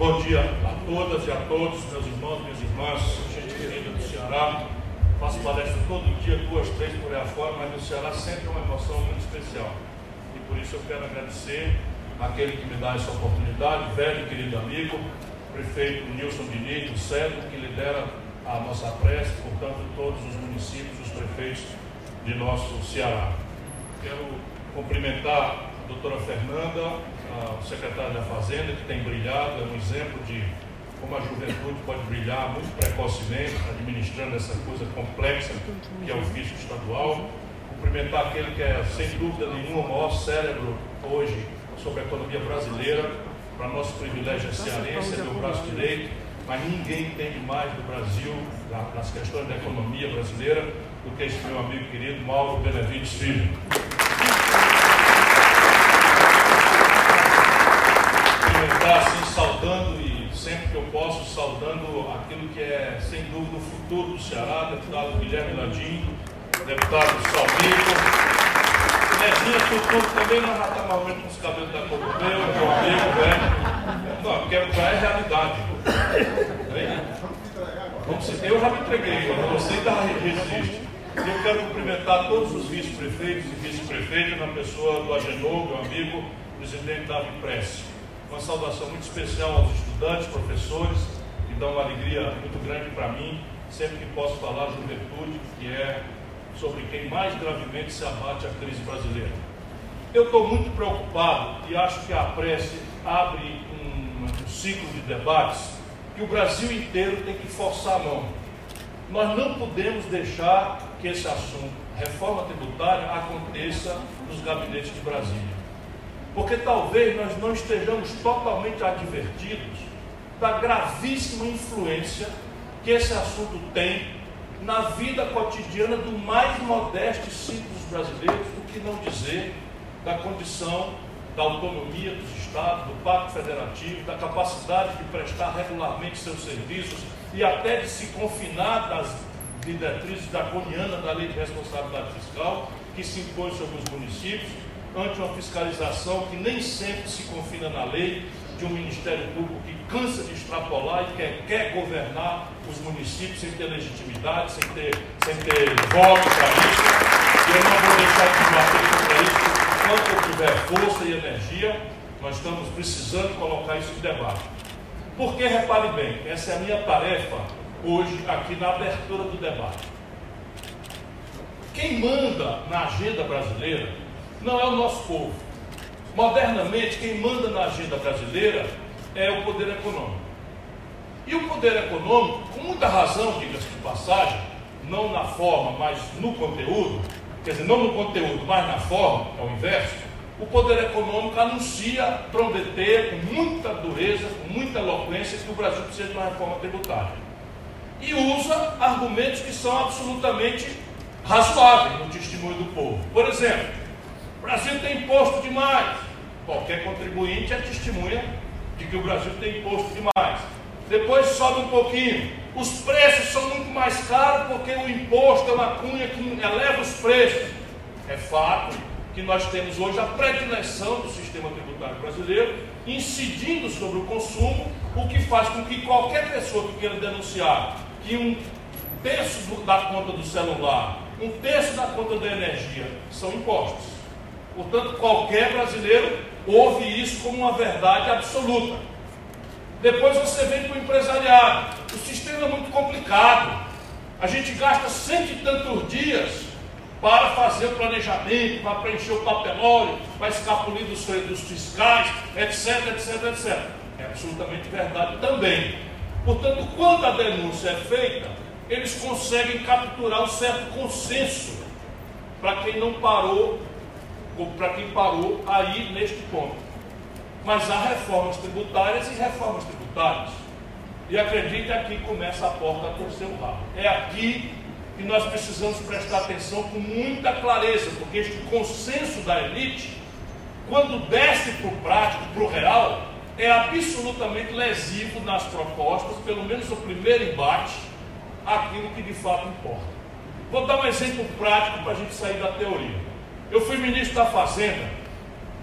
Bom dia a todas e a todos, meus irmãos, minhas irmãs, gente querida do Ceará. Faço palestra todo dia, duas, três por aí afora, mas no Ceará sempre é uma emoção muito especial. E por isso eu quero agradecer aquele que me dá essa oportunidade, velho e querido amigo, prefeito Nilson Diniz, do Cedro, que lidera a nossa prece, portanto, todos os municípios, os prefeitos de nosso Ceará. Quero cumprimentar a doutora Fernanda, o secretário da Fazenda, que tem brilhado, é um exemplo de como a juventude pode brilhar muito precocemente, administrando essa coisa complexa que é o fisco estadual. Cumprimentar aquele que é, sem dúvida nenhuma, o maior cérebro hoje sobre a economia brasileira. Para nosso privilégio é cearense, é meu braço direito, mas ninguém entende mais do Brasil, nas questões da economia brasileira, do que esse meu amigo querido Mauro Benevides Filho. Cumprimentar assim, saudando e sempre que eu posso, saudando aquilo que é, sem dúvida, o futuro do Ceará, deputado Guilherme Landim, deputado Salmico. Nezinha Tutu também não está normalmente com os cabelos da cor do meu, meu amigo, velho. Não, porque já é realidade. Se, eu já me entreguei, você ainda resiste. Eu quero cumprimentar todos os vice-prefeitos e vice-prefeitas na pessoa do Agenor, meu amigo, presidente Davi Prece. Uma saudação muito especial aos estudantes, professores, que dão uma alegria muito grande para mim, sempre que posso falar juventude, que é sobre quem mais gravemente se abate a crise brasileira. Eu estou muito preocupado e acho que a prece abre um, um ciclo de debates que o Brasil inteiro tem que forçar a mão. Nós não podemos deixar que esse assunto, reforma tributária, aconteça nos gabinetes de Brasília. Porque talvez nós não estejamos totalmente advertidos da gravíssima influência que esse assunto tem na vida cotidiana do mais modesto e simples brasileiro, do que não dizer da condição da autonomia dos estados, do pacto federativo, da capacidade de prestar regularmente seus serviços e até de se confinar das diretrizes draconianas da lei de responsabilidade fiscal que se impõe sobre os municípios, ante uma fiscalização que nem sempre se confina na lei, de um Ministério Público que cansa de extrapolar e quer, quer governar os municípios sem ter legitimidade, sem ter, sem ter voto para isso. E eu não vou deixar de bater contra isso enquanto eu tiver força e energia. Nós estamos precisando colocar isso em debate. Porque, repare bem, essa é a minha tarefa hoje aqui na abertura do debate. Quem manda na agenda brasileira não é o nosso povo. Modernamente, quem manda na agenda brasileira é o poder econômico. E o poder econômico, com muita razão, diga-se de passagem, não na forma, mas no conteúdo, quer dizer, não no conteúdo, mas na forma, é o inverso, o poder econômico anuncia, prometer com muita dureza, com muita eloquência, que o Brasil precisa de uma reforma tributária. E usa argumentos que são absolutamente razoáveis no testemunho do povo. Por exemplo, o Brasil tem imposto demais. Qualquer contribuinte é testemunha de que o Brasil tem imposto demais. Depois sobe um pouquinho. Os preços são muito mais caros porque o imposto é uma cunha que eleva os preços. É fato que nós temos hoje a predileção do sistema tributário brasileiro incidindo sobre o consumo, o que faz com que qualquer pessoa que queira denunciar que um terço da conta do celular, um terço da conta da energia são impostos. Portanto, qualquer brasileiro ouve isso como uma verdade absoluta. Depois você vem para o empresariado. O sistema é muito complicado. A gente gasta cento e tantos dias para fazer o planejamento, para preencher o papelório, para escapulir dos, dos fiscais, etc, etc, etc. É absolutamente verdade também. Portanto, quando a denúncia é feita, eles conseguem capturar um certo consenso para quem não parou para quem parou aí neste ponto. Mas há reformas tributárias e reformas tributárias. E acredite, aqui começa a porta a torcer o rabo. É aqui que nós precisamos prestar atenção com muita clareza, porque este consenso da elite, quando desce para o prático, para o real, é absolutamente lesivo nas propostas, pelo menos no primeiro embate, aquilo que de fato importa. Vou dar um exemplo prático para a gente sair da teoria. Eu fui ministro da Fazenda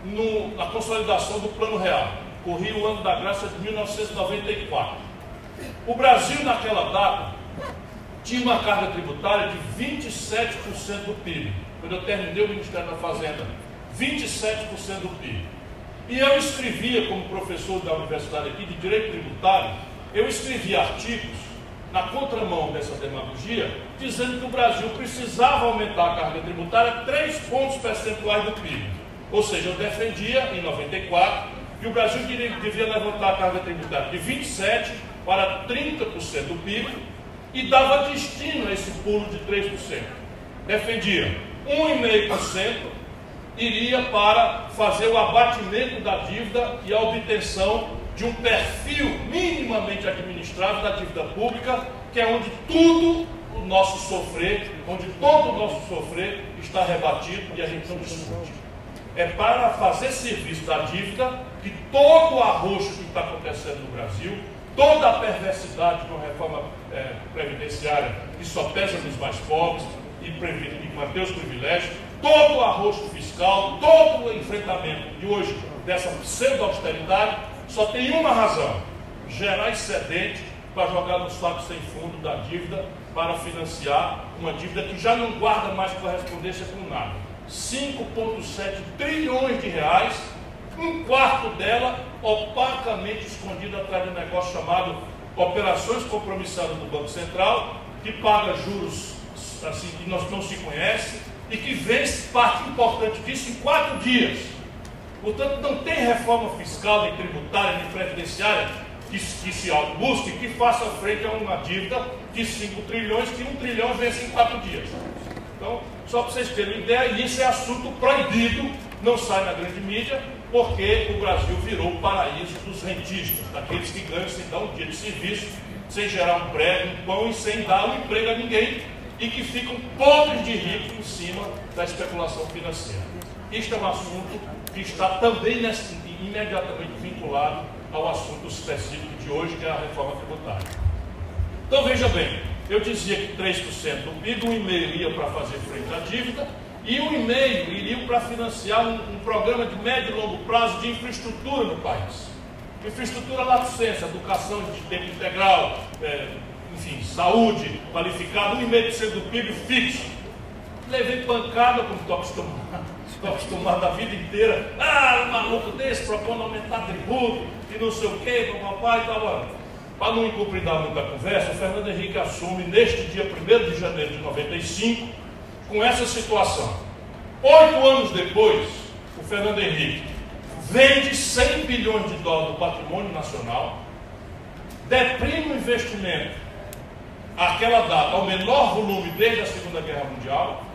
no, na consolidação do Plano Real, corria o ano da graça de 1994. O Brasil, naquela data, tinha uma carga tributária de 27% do PIB. Quando eu terminei o Ministério da Fazenda, 27% do PIB. E eu escrevia, como professor da universidade aqui de Direito Tributário, eu escrevia artigos na contramão dessa demagogia, dizendo que o Brasil precisava aumentar a carga tributária 3 pontos percentuais do PIB. Ou seja, eu defendia, em 94, que o Brasil devia levantar a carga tributária de 27% para 30% do PIB e dava destino a esse pulo de 3%. Defendia 1,5% iria para fazer o abatimento da dívida e a obtenção de um perfil minimamente administrado da dívida pública, que é onde tudo o nosso sofrer, onde todo o nosso sofrer está rebatido e a gente não discute. É para fazer serviço da dívida que todo o arroxo que está acontecendo no Brasil, toda a perversidade com a reforma é, previdenciária que só pesa nos mais pobres e, e manter os privilégios, todo o arroxo fiscal, todo o enfrentamento de hoje dessa pseudo-austeridade só tem uma razão: gerar excedente para jogar no saco sem fundo da dívida para financiar uma dívida que já não guarda mais correspondência com nada. 5,7 trilhões de reais, um quarto dela opacamente escondido atrás de um negócio chamado operações compromissadas do Banco Central, que paga juros assim que nós não se conhece e que vence parte importante disso em quatro dias. Portanto, não tem reforma fiscal, nem tributária, nem previdenciária que, que se busque que faça frente a uma dívida de 5 trilhões, que 1 trilhão vence em 4 dias. Então, só para vocês terem uma ideia, isso é assunto proibido, não sai na grande mídia, porque o Brasil virou o paraíso dos rentistas, daqueles que ganham sem dar um dia de serviço, sem gerar um prêmio, um pão e sem dar um emprego a ninguém, e que ficam pobres de ricos em cima da especulação financeira. Este é um assunto que está também nesse, imediatamente vinculado ao assunto específico de hoje, que é a reforma tributária. Então veja bem, eu dizia que 3% do PIB, 1,5% ia para fazer frente à dívida, e 1,5% iriam para financiar um, um, programa de médio e longo prazo de infraestrutura no país. Infraestrutura lá licença, educação de tempo integral, é, enfim, saúde qualificada, 1,5% do PIB fixo. Levei pancada, como estou acostumado Estou acostumado a vida inteira. Ah, um maluco desse propondo aumentar tributo e não sei o quê, papai e tal. Para não incumpridar muita conversa, o Fernando Henrique assume neste dia 1 de janeiro de 95 com essa situação. Oito anos depois, o Fernando Henrique vende 100 bilhões de dólares do patrimônio nacional, deprime o investimento àquela data ao menor volume desde a Segunda Guerra Mundial,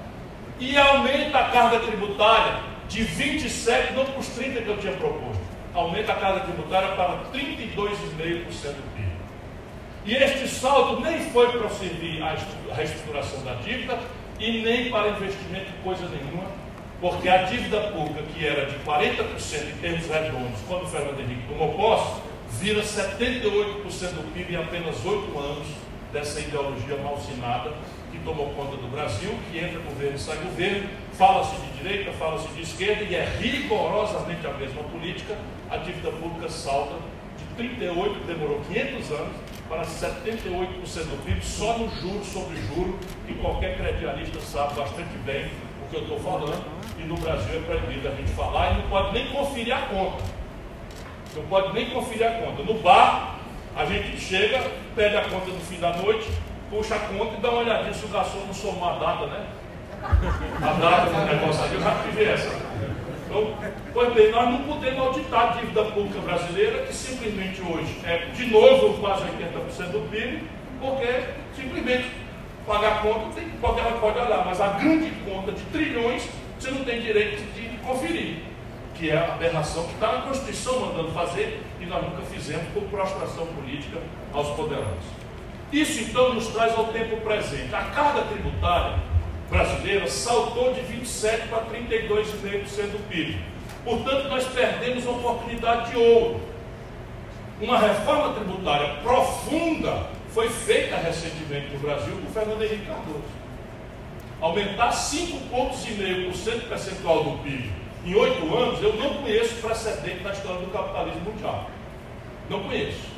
e aumenta a carga tributária de 27, não para os 30 que eu tinha proposto, aumenta a carga tributária para 32,5% do PIB. E este salto nem foi para servir a reestruturação da dívida e nem para investimento coisa nenhuma, porque a dívida pública, que era de 40% em termos redondos, quando o Fernando Henrique tomou posse, vira 78% do PIB em apenas oito anos dessa ideologia malsinada tomou conta do Brasil, que entra governo e sai governo, fala-se de direita, fala-se de esquerda, e é rigorosamente a mesma política, a dívida pública salta de 38, que demorou 500 anos, para 78% do PIB, só no juro sobre juro, que qualquer credialista sabe bastante bem o que eu estou falando, e no Brasil é proibido a gente falar e não pode nem conferir a conta. Não pode nem conferir a conta. No bar, a gente chega, pede a conta no fim da noite, puxa a conta e dá uma olhadinha se o garçom não somou a data, né? A data do negócio ali, eu já tive essa. Então, pois bem, nós não podemos auditar a dívida pública brasileira, que simplesmente hoje é, de novo, quase 80% do PIB, porque simplesmente pagar conta, tem, qualquer ela pode olhar, mas a grande conta de trilhões você não tem direito de conferir, que é a aberração que está na Constituição mandando fazer e nós nunca fizemos por prostração política aos poderosos. Isso então nos traz ao tempo presente. A carga tributária brasileira saltou de 27% para 32,5% do PIB. Portanto, nós perdemos uma oportunidade de ouro. Uma reforma tributária profunda foi feita recentemente no Brasil por Fernando Henrique Cardoso. Aumentar 5,5% percentual do PIB em oito anos, eu não conheço precedente na história do capitalismo mundial. Não conheço.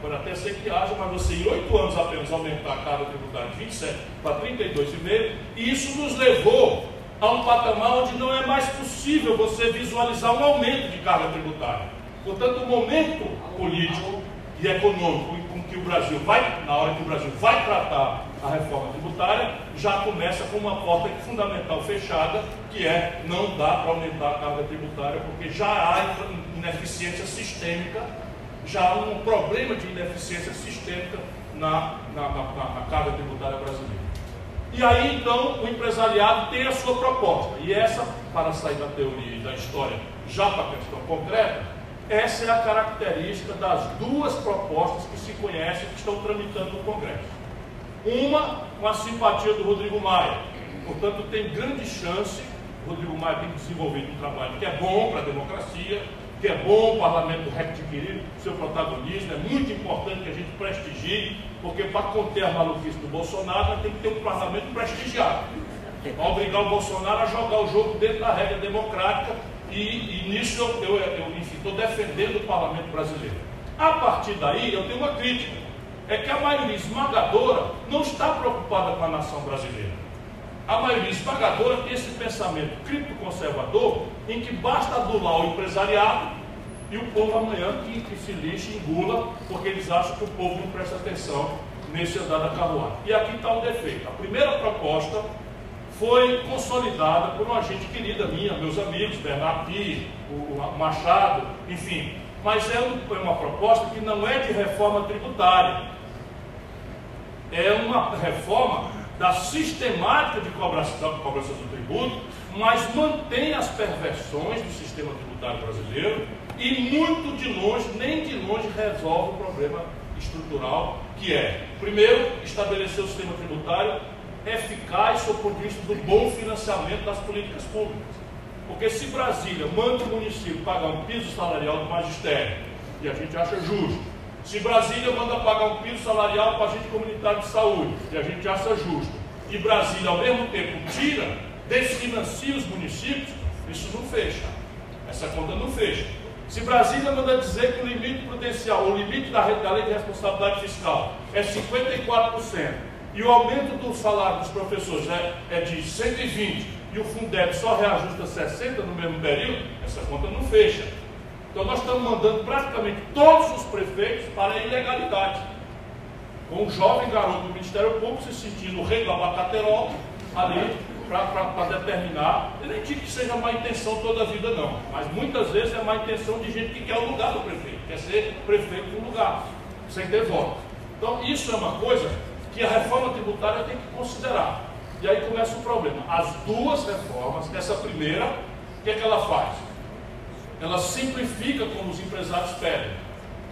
Pode até ser que haja, mas você em oito anos apenas aumentar a carga tributária de 27 para 32,5, e isso nos levou a um patamar onde não é mais possível você visualizar um aumento de carga tributária. Portanto, o momento político e econômico com que o Brasil vai, na hora que o Brasil vai tratar a reforma tributária, já começa com uma porta fundamental fechada, que é não dá para aumentar a carga tributária, porque já há ineficiência sistêmica, já um problema de ineficiência sistêmica na, na, na, na carga tributária brasileira. E aí então o empresariado tem a sua proposta. E essa, para sair da teoria e da história já para a questão concreta, essa é a característica das duas propostas que se conhecem que estão tramitando no Congresso. Uma com a simpatia do Rodrigo Maia. Portanto, tem grande chance, o Rodrigo Maia tem desenvolvido um trabalho que é bom para a democracia, que é bom o parlamento readquirir seu protagonismo, é muito importante que a gente prestigie, porque para conter a maluquice do Bolsonaro, tem que ter um parlamento prestigiado. Para obrigar o Bolsonaro a jogar o jogo dentro da regra democrática, e, e nisso eu, eu, eu estou defendendo o parlamento brasileiro. A partir daí, eu tenho uma crítica é que a maioria esmagadora não está preocupada com a nação brasileira. A maioria esmagadora tem esse pensamento criptoconservador em que basta adular o empresariado e o povo amanhã que, que se lixe engula, porque eles acham que o povo não presta atenção nesse andar da carruagem. E aqui está o defeito. A primeira proposta foi consolidada por uma gente querida minha, meus amigos, Bernardo Pi, o Machado, enfim. Mas é uma proposta que não é de reforma tributária, é uma reforma da sistemática de cobrança, cobrança do tributo, mas mantém as perversões do sistema tributário brasileiro e muito de longe, nem de longe, resolve o problema estrutural, que é, primeiro, estabelecer o sistema tributário eficaz sob o ponto de vista do bom financiamento das políticas públicas. Porque se Brasília manda o município pagar um piso salarial do magistério, e a gente acha justo, se Brasília manda pagar um piso salarial para a gente comunitário de saúde, e a gente acha justo, e Brasília ao mesmo tempo tira, desfinancia os municípios, isso não fecha. Essa conta não fecha. Se Brasília manda dizer que o limite prudencial, o limite da, da lei de responsabilidade fiscal é 54%, e o aumento do salário dos professores é, é de 120, e o Fundeb só reajusta 60 no mesmo período, essa conta não fecha. Então nós estamos mandando praticamente todos os prefeitos para a ilegalidade. Com um jovem garoto do Ministério Público se sentindo o rei do abacaterol ali para determinar. Eu nem digo que seja má intenção toda a vida, não. Mas muitas vezes é má intenção de gente que quer o lugar do prefeito, quer ser prefeito do lugar, sem ter voto. Então isso é uma coisa que a reforma tributária tem que considerar. E aí começa o problema. As duas reformas, essa primeira, o que, é que ela faz? Ela simplifica como os empresários pedem.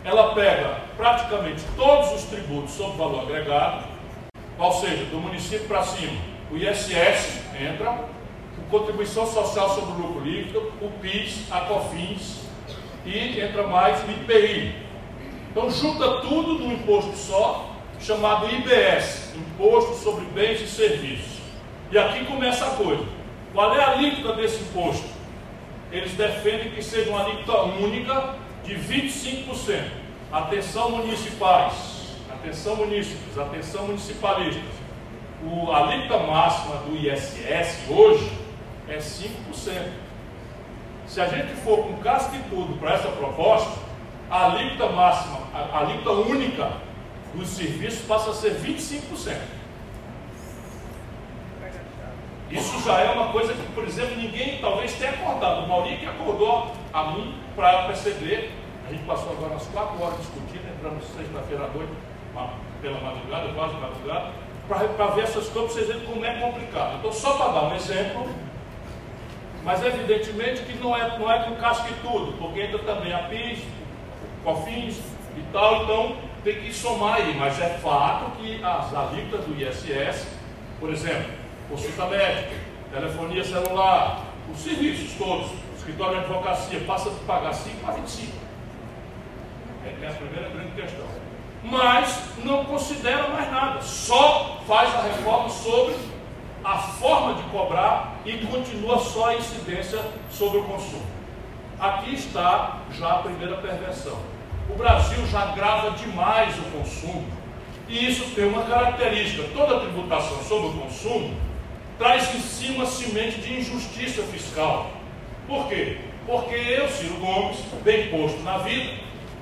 Ela pega praticamente todos os tributos sobre valor agregado, ou seja, do município para cima, o ISS entra, a contribuição social sobre o lucro líquido, o PIS, a COFINS e entra mais o IPI. Então junta tudo num imposto só, chamado IBS, Imposto sobre Bens e Serviços. E aqui começa a coisa. Qual é a alíquota desse imposto? Eles defendem que seja uma alíquota única de 25%. Atenção municipais, atenção munícipes, atenção municipalistas. O, a alíquota máxima do ISS hoje é 5%. Se a gente for com casca e tudo para essa proposta, a alíquota máxima, a alíquota única dos serviços passa a ser 25%. Isso já é uma coisa que, por exemplo, ninguém talvez tenha acordado. O Maurício que acordou a mim para perceber. A gente passou agora umas quatro horas discutindo, entramos sexta-feira à noite, pela madrugada, quase madrugada, para ver essas coisas, vocês verem como é complicado. Então, só para dar um exemplo, mas evidentemente que não é, não é com casca e tudo, porque entra também a PIS, COFINS e tal, então tem que somar aí, mas é fato que as alíquotas do ISS, por exemplo, consulta médica, telefonia celular, os serviços todos, escritório de advocacia, passa de pagar 5 para 25. É, é a primeira grande questão. Mas não considera mais nada, só faz a reforma sobre a forma de cobrar e continua só a incidência sobre o consumo. Aqui está já a primeira perversão. O Brasil já grava demais o consumo e isso tem uma característica: toda tributação sobre o consumo traz em cima a semente de injustiça fiscal. Por quê? Porque eu, Ciro Gomes, bem posto na vida,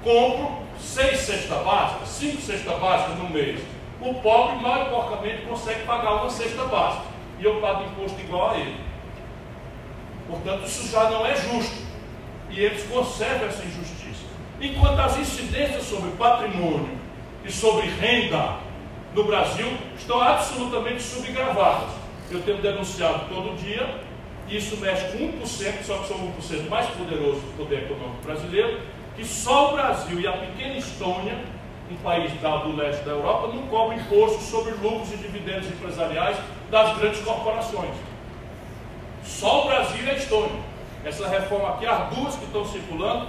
compro seis cestas básicas, cinco cestas básicas no mês. O pobre, mal e porcamente, consegue pagar uma cesta básica. E eu pago imposto igual a ele. Portanto, isso já não é justo. E eles conservam essa injustiça. Enquanto as incidências sobre patrimônio e sobre renda no Brasil estão absolutamente subgravadas. Eu tenho denunciado todo dia, isso mexe com 1%, só que são 1% mais poderoso do poder econômico brasileiro, que só o Brasil e a pequena Estônia, um país do leste da Europa, não cobram imposto sobre lucros e dividendos empresariais das grandes corporações. Só o Brasil e a Estônia. Essa reforma aqui, as duas que estão circulando,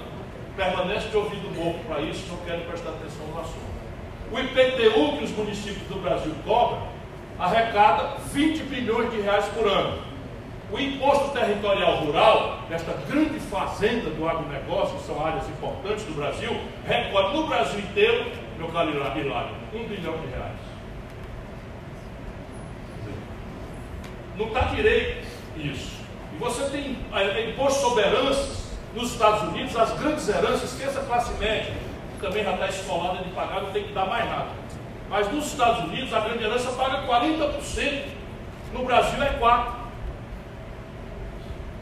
permanece de ouvido bobo para isso, não querem prestar atenção no assunto. O IPTU que os municípios do Brasil cobram arrecada 20 bilhões de reais por ano. O imposto territorial rural, desta grande fazenda do agronegócio, que são áreas importantes do Brasil, recolhe no Brasil inteiro, meu caro Hilário, um bilhão de reais. Não está direito isso. E você tem é, imposto sobre heranças nos Estados Unidos, as grandes heranças, que essa classe média também já está esfolada de pagar, não tem que dar mais nada. Mas nos Estados Unidos a grande herança paga 40%, no Brasil é 4%.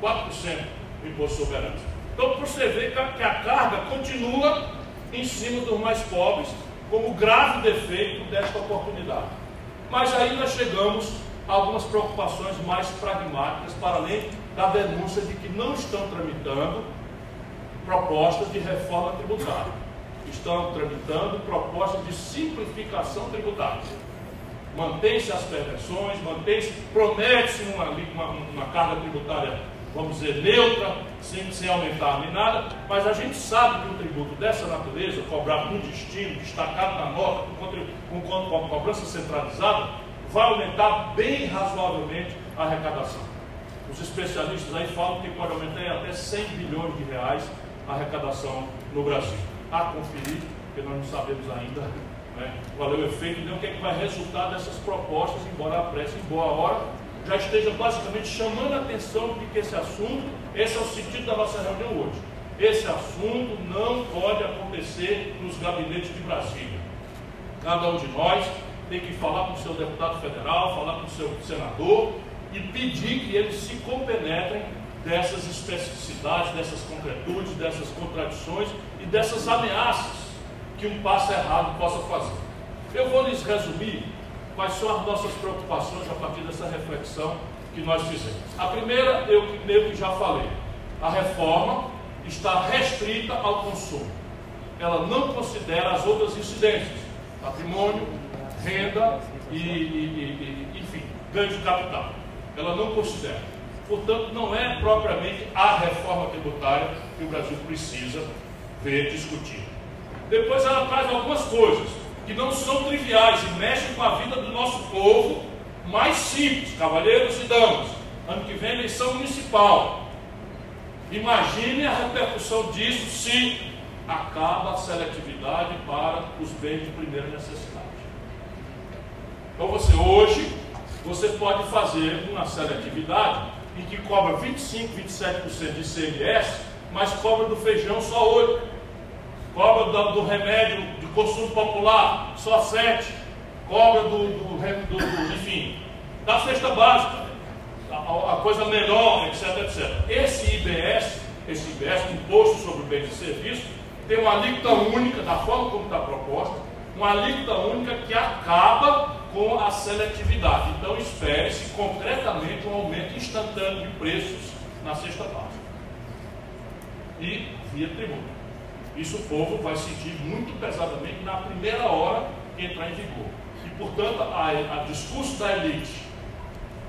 4% o imposto sobre herança. Então você vê que a carga continua em cima dos mais pobres, como grave defeito desta oportunidade. Mas aí nós chegamos a algumas preocupações mais pragmáticas, para além da denúncia de que não estão tramitando propostas de reforma tributária estão tramitando propostas de simplificação tributária. Mantém-se as perversões, mantém-se, promete-se uma, uma, uma, carga tributária, vamos dizer, neutra, sem, sem aumentar nem nada, mas a gente sabe que um tributo dessa natureza, cobrado no destino, destacado na nota, com, com, com cobrança centralizada, vai aumentar bem razoavelmente a arrecadação. Os especialistas aí falam que pode aumentar em até 100 bilhões de reais a arrecadação no Brasil a conferir, porque nós não sabemos ainda né, qual é o efeito nem o que, é que vai resultar dessas propostas, embora a pressa em boa hora já esteja basicamente chamando a atenção de que esse assunto, esse é o sentido da nossa reunião hoje. Esse assunto não pode acontecer nos gabinetes de Brasília. Cada um de nós tem que falar com o seu deputado federal, falar com o seu senador e pedir que eles se compenetrem dessas especificidades, dessas concretudes, dessas contradições e dessas ameaças que um passo errado possa fazer. Eu vou lhes resumir quais são as nossas preocupações a partir dessa reflexão que nós fizemos. A primeira, eu meio que já falei, a reforma está restrita ao consumo. Ela não considera as outras incidências, patrimônio, renda e, e, e enfim, ganho de capital. Ela não considera. Portanto, não é propriamente a reforma tributária que o Brasil precisa ver discutida. Depois ela traz algumas coisas que não são triviais e mexem com a vida do nosso povo mais simples, cavalheiros e damas. Ano que vem eleição municipal. Imagine a repercussão disso se acaba a seletividade para os bens de primeira necessidade. Então você hoje, você pode fazer uma seletividade e que cobra 25, 27% de ICMS, mas cobra do feijão só 8%. Cobra do, do remédio de consumo popular só 7%. Cobra do, do, do, do enfim, da cesta básica, a, a, coisa menor, etc, etc. Esse IBS, esse IBS, Imposto sobre Bens e Serviços, tem uma alíquota única, da forma como está proposta, uma alíquota única que acaba com a seletividade. Então, espere-se concretamente um aumento instantâneo de preços na cesta básica e via tributo. Isso o povo vai sentir muito pesadamente na primeira hora que entrar em vigor. E, portanto, a, a discurso da elite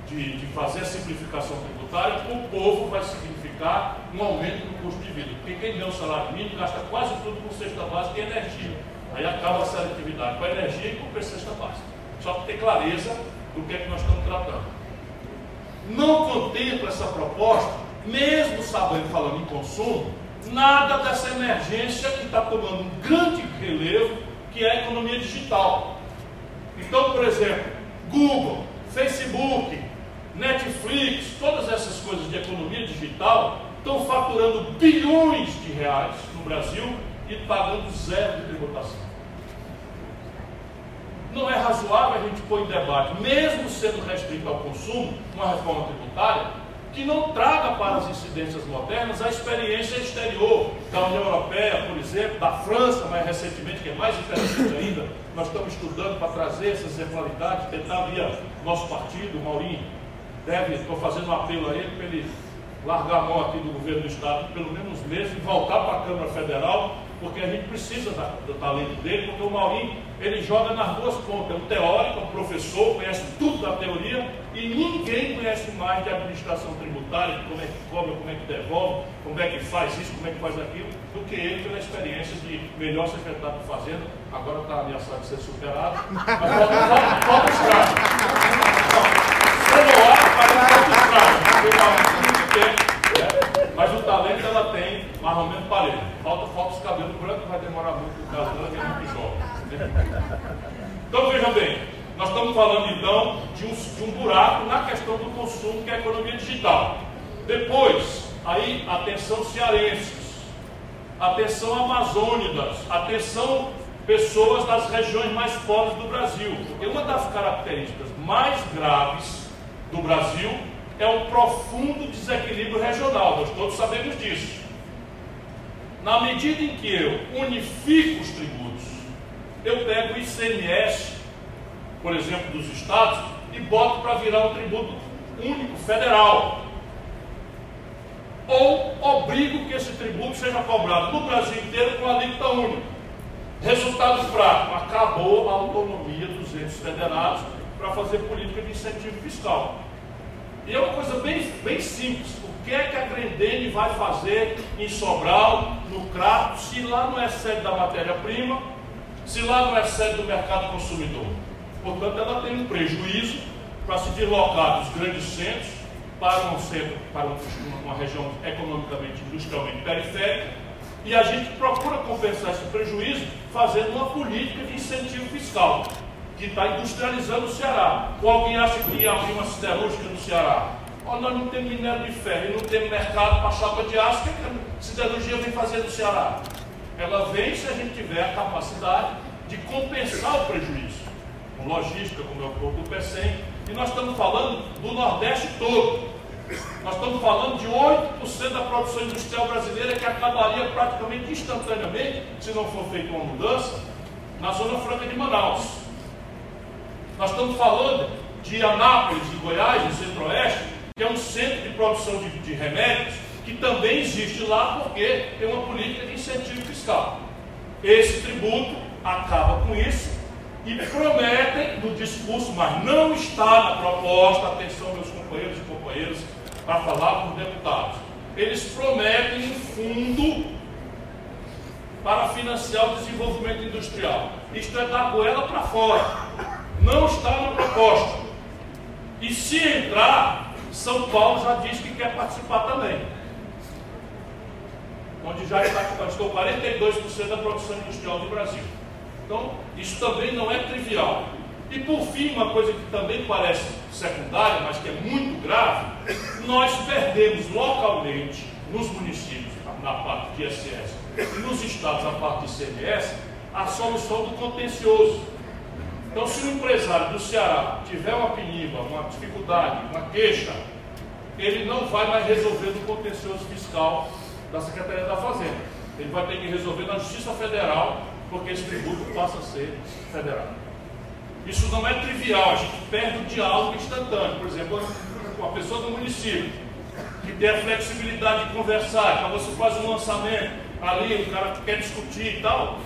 de, de, fazer a simplificação tributária, o povo vai significar um aumento do custo de vida. Porque quem ganha o salário mínimo gasta quase tudo com cesta básica e energia. Aí acaba a seletividade com a energia e com a cesta básica só para ter clareza do que é que nós estamos tratando. não contempla essa proposta, mesmo sabendo, falando em consumo, nada dessa emergência que está tomando um grande relevo, que é a economia digital. Então, por exemplo, Google, Facebook, Netflix, todas essas coisas de economia digital estão faturando bilhões de reais no Brasil e pagando zero de tributação. Não é razoável a gente pôr em debate, mesmo sendo restrito ao consumo, uma reforma tributária, que não traga para as incidências modernas a experiência exterior da União Europeia, por exemplo, da França, mais recentemente, que é mais interessante ainda. Nós estamos estudando para trazer essa exemplaridade, tentar via nosso partido, Maurinho, deve, estou fazendo um apelo a ele para ele largar a mão aqui do governo do Estado pelo menos uns meses e voltar para a Câmara Federal porque a gente precisa da, do talento dele, porque o Maurinho ele joga nas duas pontas, é um teórico, é um professor, conhece tudo da teoria e ninguém conhece mais de administração tributária, de como é que cobra, como é que devolve, como é que faz isso, como é que faz aquilo, do que ele pela experiência de melhor secretário de Fazenda, agora está ameaçado de ser superado, mas falta os casos. Há, falta os mas o talento ela tem mais ou menos parede. Falta, falta os cabelos brancos, vai demorar muito o caso dela, que é muito jovem. Então veja bem, nós estamos falando então de um, de um buraco na questão do consumo, que é a economia digital. Depois, aí, atenção cearenses, atenção amazônidas, atenção pessoas das regiões mais pobres do Brasil. Porque uma das características mais graves do Brasil é um profundo desequilíbrio regional, nós todos sabemos disso. Na medida em que eu unifico os tributos, eu pego o ICMS, por exemplo, dos estados, e boto para virar um tributo único, federal. Ou obrigo que esse tributo seja cobrado no Brasil inteiro com alíquota única. Resultado prático, acabou a autonomia dos entes federados para fazer política de incentivo fiscal. E é uma coisa bem, bem simples. O que é que a Grendene vai fazer em Sobral, no Crato, se lá não é sede da matéria-prima, se lá não é sede do mercado consumidor? Portanto, ela tem um prejuízo para se deslocar dos grandes centros para um centro, para uma região economicamente, industrialmente periférica, e a gente procura compensar esse prejuízo fazendo uma política de incentivo fiscal que está industrializando o Ceará. Ou alguém acha que ia abrir uma siderúrgica no Ceará? Oh, nós não temos minério de ferro não temos mercado para chapa de aço, o que a siderurgia vem fazer no Ceará? Ela vem se a gente tiver a capacidade de compensar o prejuízo. Com logística, como é o corpo do PECEM. E nós estamos falando do Nordeste todo. Nós estamos falando de 8% da produção industrial brasileira que acabaria praticamente instantaneamente, se não for feita uma mudança, na Zona Franca de Manaus. Nós estamos falando de Anápolis, em Goiás, no Centro-Oeste, que é um centro de produção de, de remédios, que também existe lá porque tem uma política de incentivo fiscal. Esse tributo acaba com isso e prometem no discurso, mas não está na proposta, atenção meus companheiros e companheiras, para falar com deputados. Eles prometem um fundo para financiar o desenvolvimento industrial. Isto é dar goela para fora não está na proposta. E se entrar, São Paulo já diz que quer participar também. Onde já está com 42% da produção industrial do Brasil. Então, isso também não é trivial. E por fim, uma coisa que também parece secundária, mas que é muito grave, nós perdemos localmente, nos municípios, na parte de ISS, e nos estados, na parte de CMS, a solução do contencioso. Então, se o empresário do Ceará tiver uma peniba, uma dificuldade, uma queixa, ele não vai mais resolver no contencioso fiscal da Secretaria da Fazenda. Ele vai ter que resolver na Justiça Federal, porque esse tributo passa a ser federal. Isso não é trivial, a gente perde o diálogo instantâneo. Por exemplo, uma pessoa do município que tem a flexibilidade de conversar, então você faz um lançamento ali, o cara quer discutir e tal,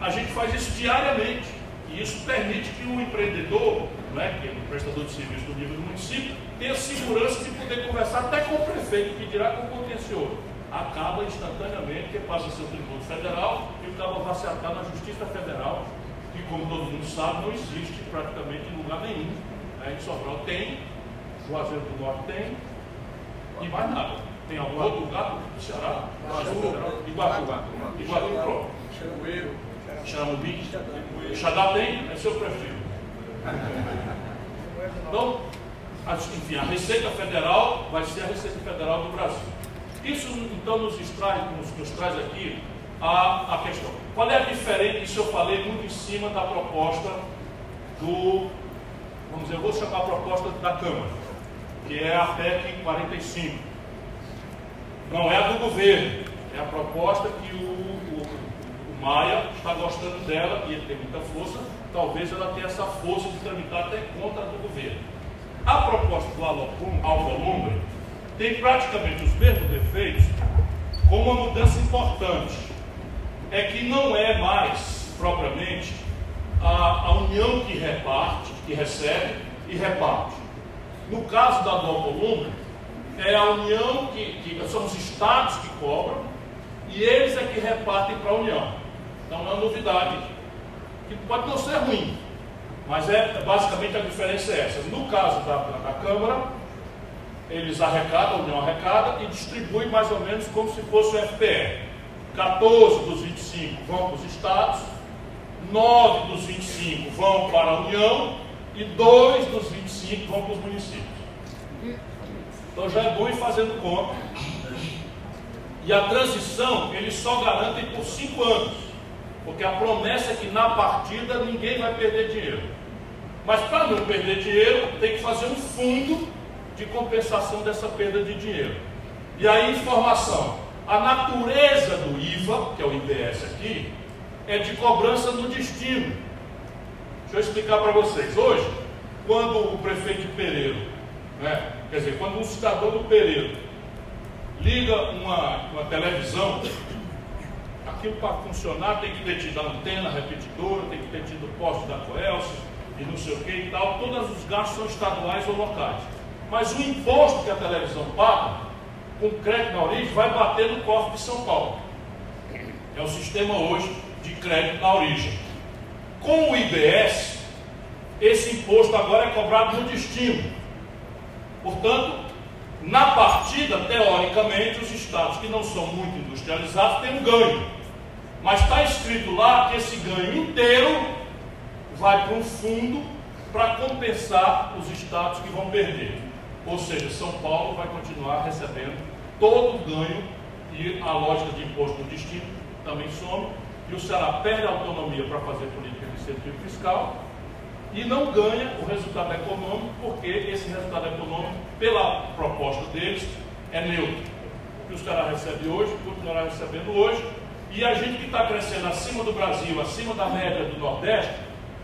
a gente faz isso diariamente. E isso permite que o empreendedor, né, que é um prestador de serviço do nível do município, tenha segurança de poder conversar até com o prefeito, que dirá com o contencioso. Acaba instantaneamente, que passa a ser o tributo federal e acaba vai se atar na Justiça Federal, que, como todo mundo sabe, não existe praticamente em lugar nenhum. Né, em Sobral tem, Juazeiro do Norte tem, e mais nada. Tem algum outro lugar do Ceará? Iguatu, Iguatu, Iguatu pronto. Xaramubim, Xadá tem, é seu prefeito. Então, enfim, a Receita Federal vai ser a Receita Federal do Brasil. Isso então nos traz, nos, nos traz aqui a, a questão. Qual é a diferença? Isso eu falei muito em cima da proposta do, vamos dizer, eu vou chamar a proposta da Câmara, que é a PEC 45. Não é a do governo, é a proposta que o, o, o Maia está gostando dela e ele tem muita força, talvez ela tenha essa força de tramitar até contra a do governo. A proposta do Alcolumbre tem praticamente os mesmos defeitos, com uma mudança importante. É que não é mais propriamente a, a união que reparte, que recebe e reparte. No caso da do Alcolumbre, é a união que, que são os estados que cobram e eles é que repartem para a União. Então é novidade, que pode não ser ruim, mas é basicamente a diferença é essa. No caso da, da Câmara, eles arrecadam, a União arrecada e distribui mais ou menos como se fosse o FPE. 14 dos 25 vão para os estados, 9 dos 25 vão para a União e 2 dos 25 vão para os municípios. Então já é bom ir fazendo conta. E a transição eles só garantem por 5 anos. Porque a promessa é que na partida ninguém vai perder dinheiro. Mas para não perder dinheiro, tem que fazer um fundo de compensação dessa perda de dinheiro. E aí, informação: a natureza do IVA, que é o IBS aqui, é de cobrança no destino. Deixa eu explicar para vocês. Hoje, quando o prefeito de Pereiro, né, quer dizer, quando um cidadão do Pereiro liga uma, uma televisão, aquilo para funcionar tem que ter tido antena repetidora, tem que ter tido poste da Coelce e não sei o que e tal. Todos os gastos são estaduais ou locais. Mas o imposto que a televisão paga, com crédito na origem, vai bater no cofre de São Paulo. É o sistema hoje de crédito na origem. Com o IBS, esse imposto agora é cobrado no destino. Portanto, na partida, teoricamente, os estados que não são muito industrializados têm um ganho. Mas está escrito lá que esse ganho inteiro vai para um fundo para compensar os estados que vão perder. Ou seja, São Paulo vai continuar recebendo todo o ganho e a lógica de imposto no destino também some. E o Ceará perde a autonomia para fazer política de incentivo fiscal e não ganha o resultado econômico, porque esse resultado econômico, pela proposta deles, é neutro. O que o Ceará recebe hoje, continuará recebendo hoje, e a gente que está crescendo acima do Brasil, acima da média do Nordeste,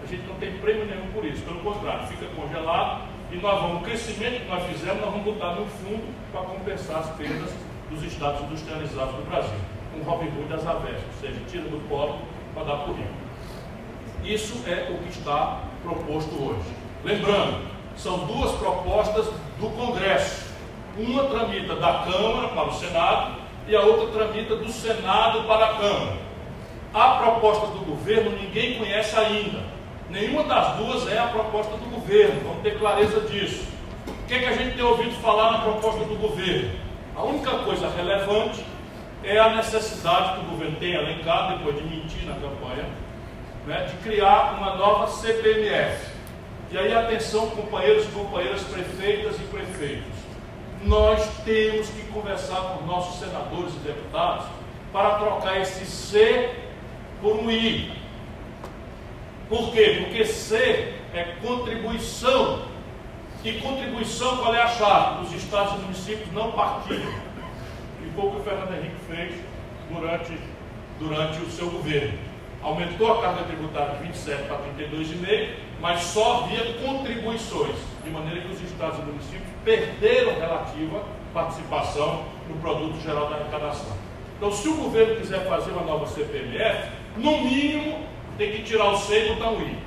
a gente não tem prêmio nenhum por isso, pelo contrário, fica congelado e nós vamos, o crescimento que nós fizemos, nós vamos botar no fundo para compensar as perdas dos estados industrializados do Brasil. Um Robin Hood das avessas, ou seja, tira do pobre para dar para o rico. Isso é o que está proposto hoje. Lembrando, são duas propostas do Congresso. Uma tramita da Câmara para o Senado e a outra tramita do Senado para a Câmara. A proposta do governo ninguém conhece ainda. Nenhuma das duas é a proposta do governo, vamos ter clareza disso. O que, é que a gente tem ouvido falar na proposta do governo? A única coisa relevante é a necessidade que o governo tem elencado, depois de mentir na campanha, né, de criar uma nova CPMF. E aí, atenção, companheiros e companheiras prefeitas e prefeitos. Nós temos que conversar com nossos senadores e deputados para trocar esse C por um I. Por quê? Porque C é contribuição. E contribuição, qual é a chave? Os estados e municípios não partilham. E foi o que o Fernando Henrique fez durante, durante o seu governo aumentou a carga tributária de 27 para 32,5, mas só via contribuições, de maneira que os estados e municípios perderam relativa participação no produto geral da arrecadação. Então, se o governo quiser fazer uma nova CPMF, no mínimo tem que tirar o C e botar o I.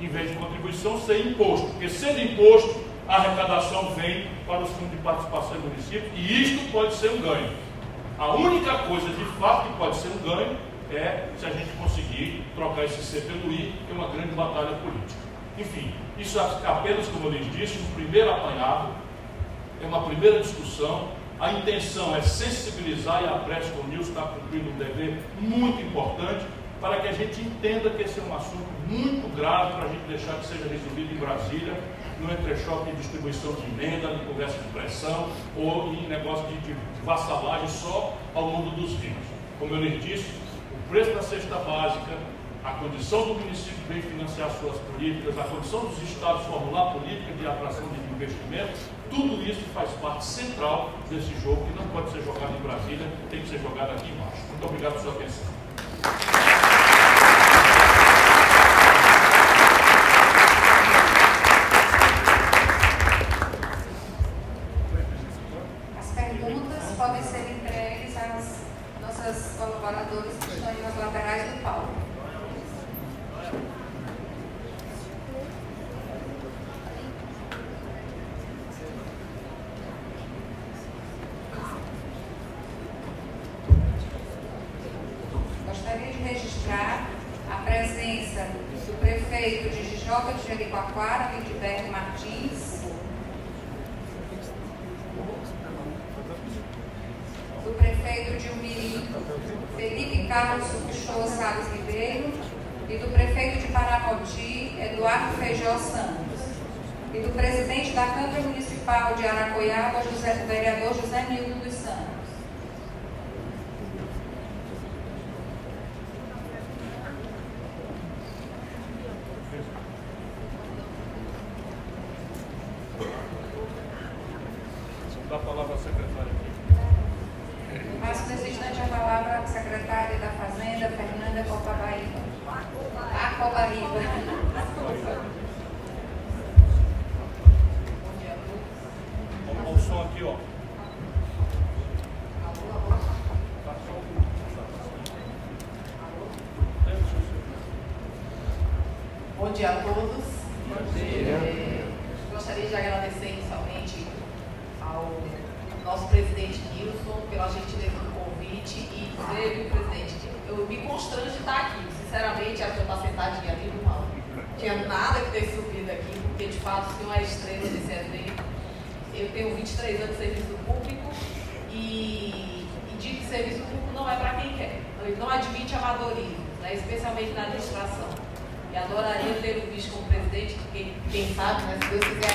Em vez de contribuição, ser imposto. Porque sendo imposto, a arrecadação vem para os fundos de participação em município e isto pode ser um ganho. A única coisa de fato que pode ser um ganho é se a gente conseguir trocar esse C pelo I, que é uma grande batalha política. Enfim, isso apenas, como eu lhes disse, um primeiro apanhado, é uma primeira discussão. A intenção é sensibilizar e a Press com News está cumprindo um dever muito importante para que a gente entenda que esse é um assunto muito grave para a gente deixar que seja resolvido em Brasília, no entrechoque de distribuição de emenda, no conversa de pressão ou em negócio de, de vassalagem só ao mundo dos vinhos. Como eu lhes disse, o preço da cesta básica, a condição do município bem financiar suas políticas, a condição dos estados formular política de atração de investimentos, tudo isso faz parte central desse jogo que não pode ser jogado em Brasília, tem que ser jogado aqui embaixo. Muito obrigado por sua atenção. das colaboradoras que estão aí nas laterais do palco. Dia a todos. É, gostaria de agradecer inicialmente ao nosso presidente Nilson pela gentileza do convite e dizer, viu, presidente, eu me constrange de estar aqui. Sinceramente, a senhora está sentadinha ali, não tinha nada que ter subido aqui, porque de fato o senhor é estrela desse evento. Eu tenho 23 anos de serviço público e, e digo que serviço público não é para quem quer. Ele não admite amadorismo, né, especialmente na administração. E adoraria ter o visto como presidente, quem, quem sabe, né? Se Deus quiser.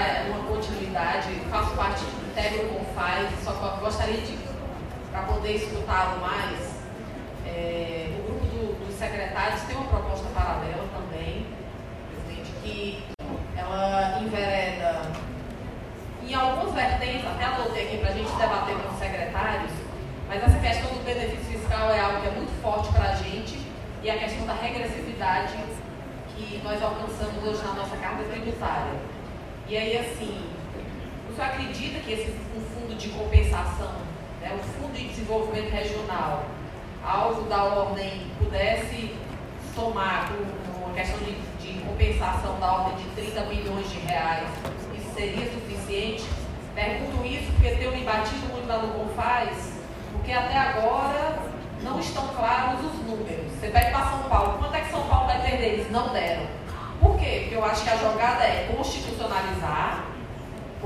É uma continuidade, faço parte integro com o FAI, só que gostaria de, para poder escutá-lo mais, é, o grupo do, dos secretários tem uma proposta paralela também, presidente, que ela envereda em algumas vertentes, até anotei aqui para a gente debater com os secretários, mas essa questão do benefício fiscal é algo que é muito forte para a gente e a questão da regressividade que nós alcançamos hoje na nossa carta tributária. E aí, assim, o senhor acredita esse um fundo de compensação, né, o Fundo de Desenvolvimento Regional, algo da ordem pudesse somar uma questão de, de compensação da ordem de 30 bilhões de reais seria suficiente? Pergunto isso porque tenho me batido muito lá no Confaz, porque até agora não estão claros os números. Você pede para São Paulo, quanto é que São Paulo vai perder? Eles não deram. Por quê? Porque eu acho que a jogada é constitucionalizar,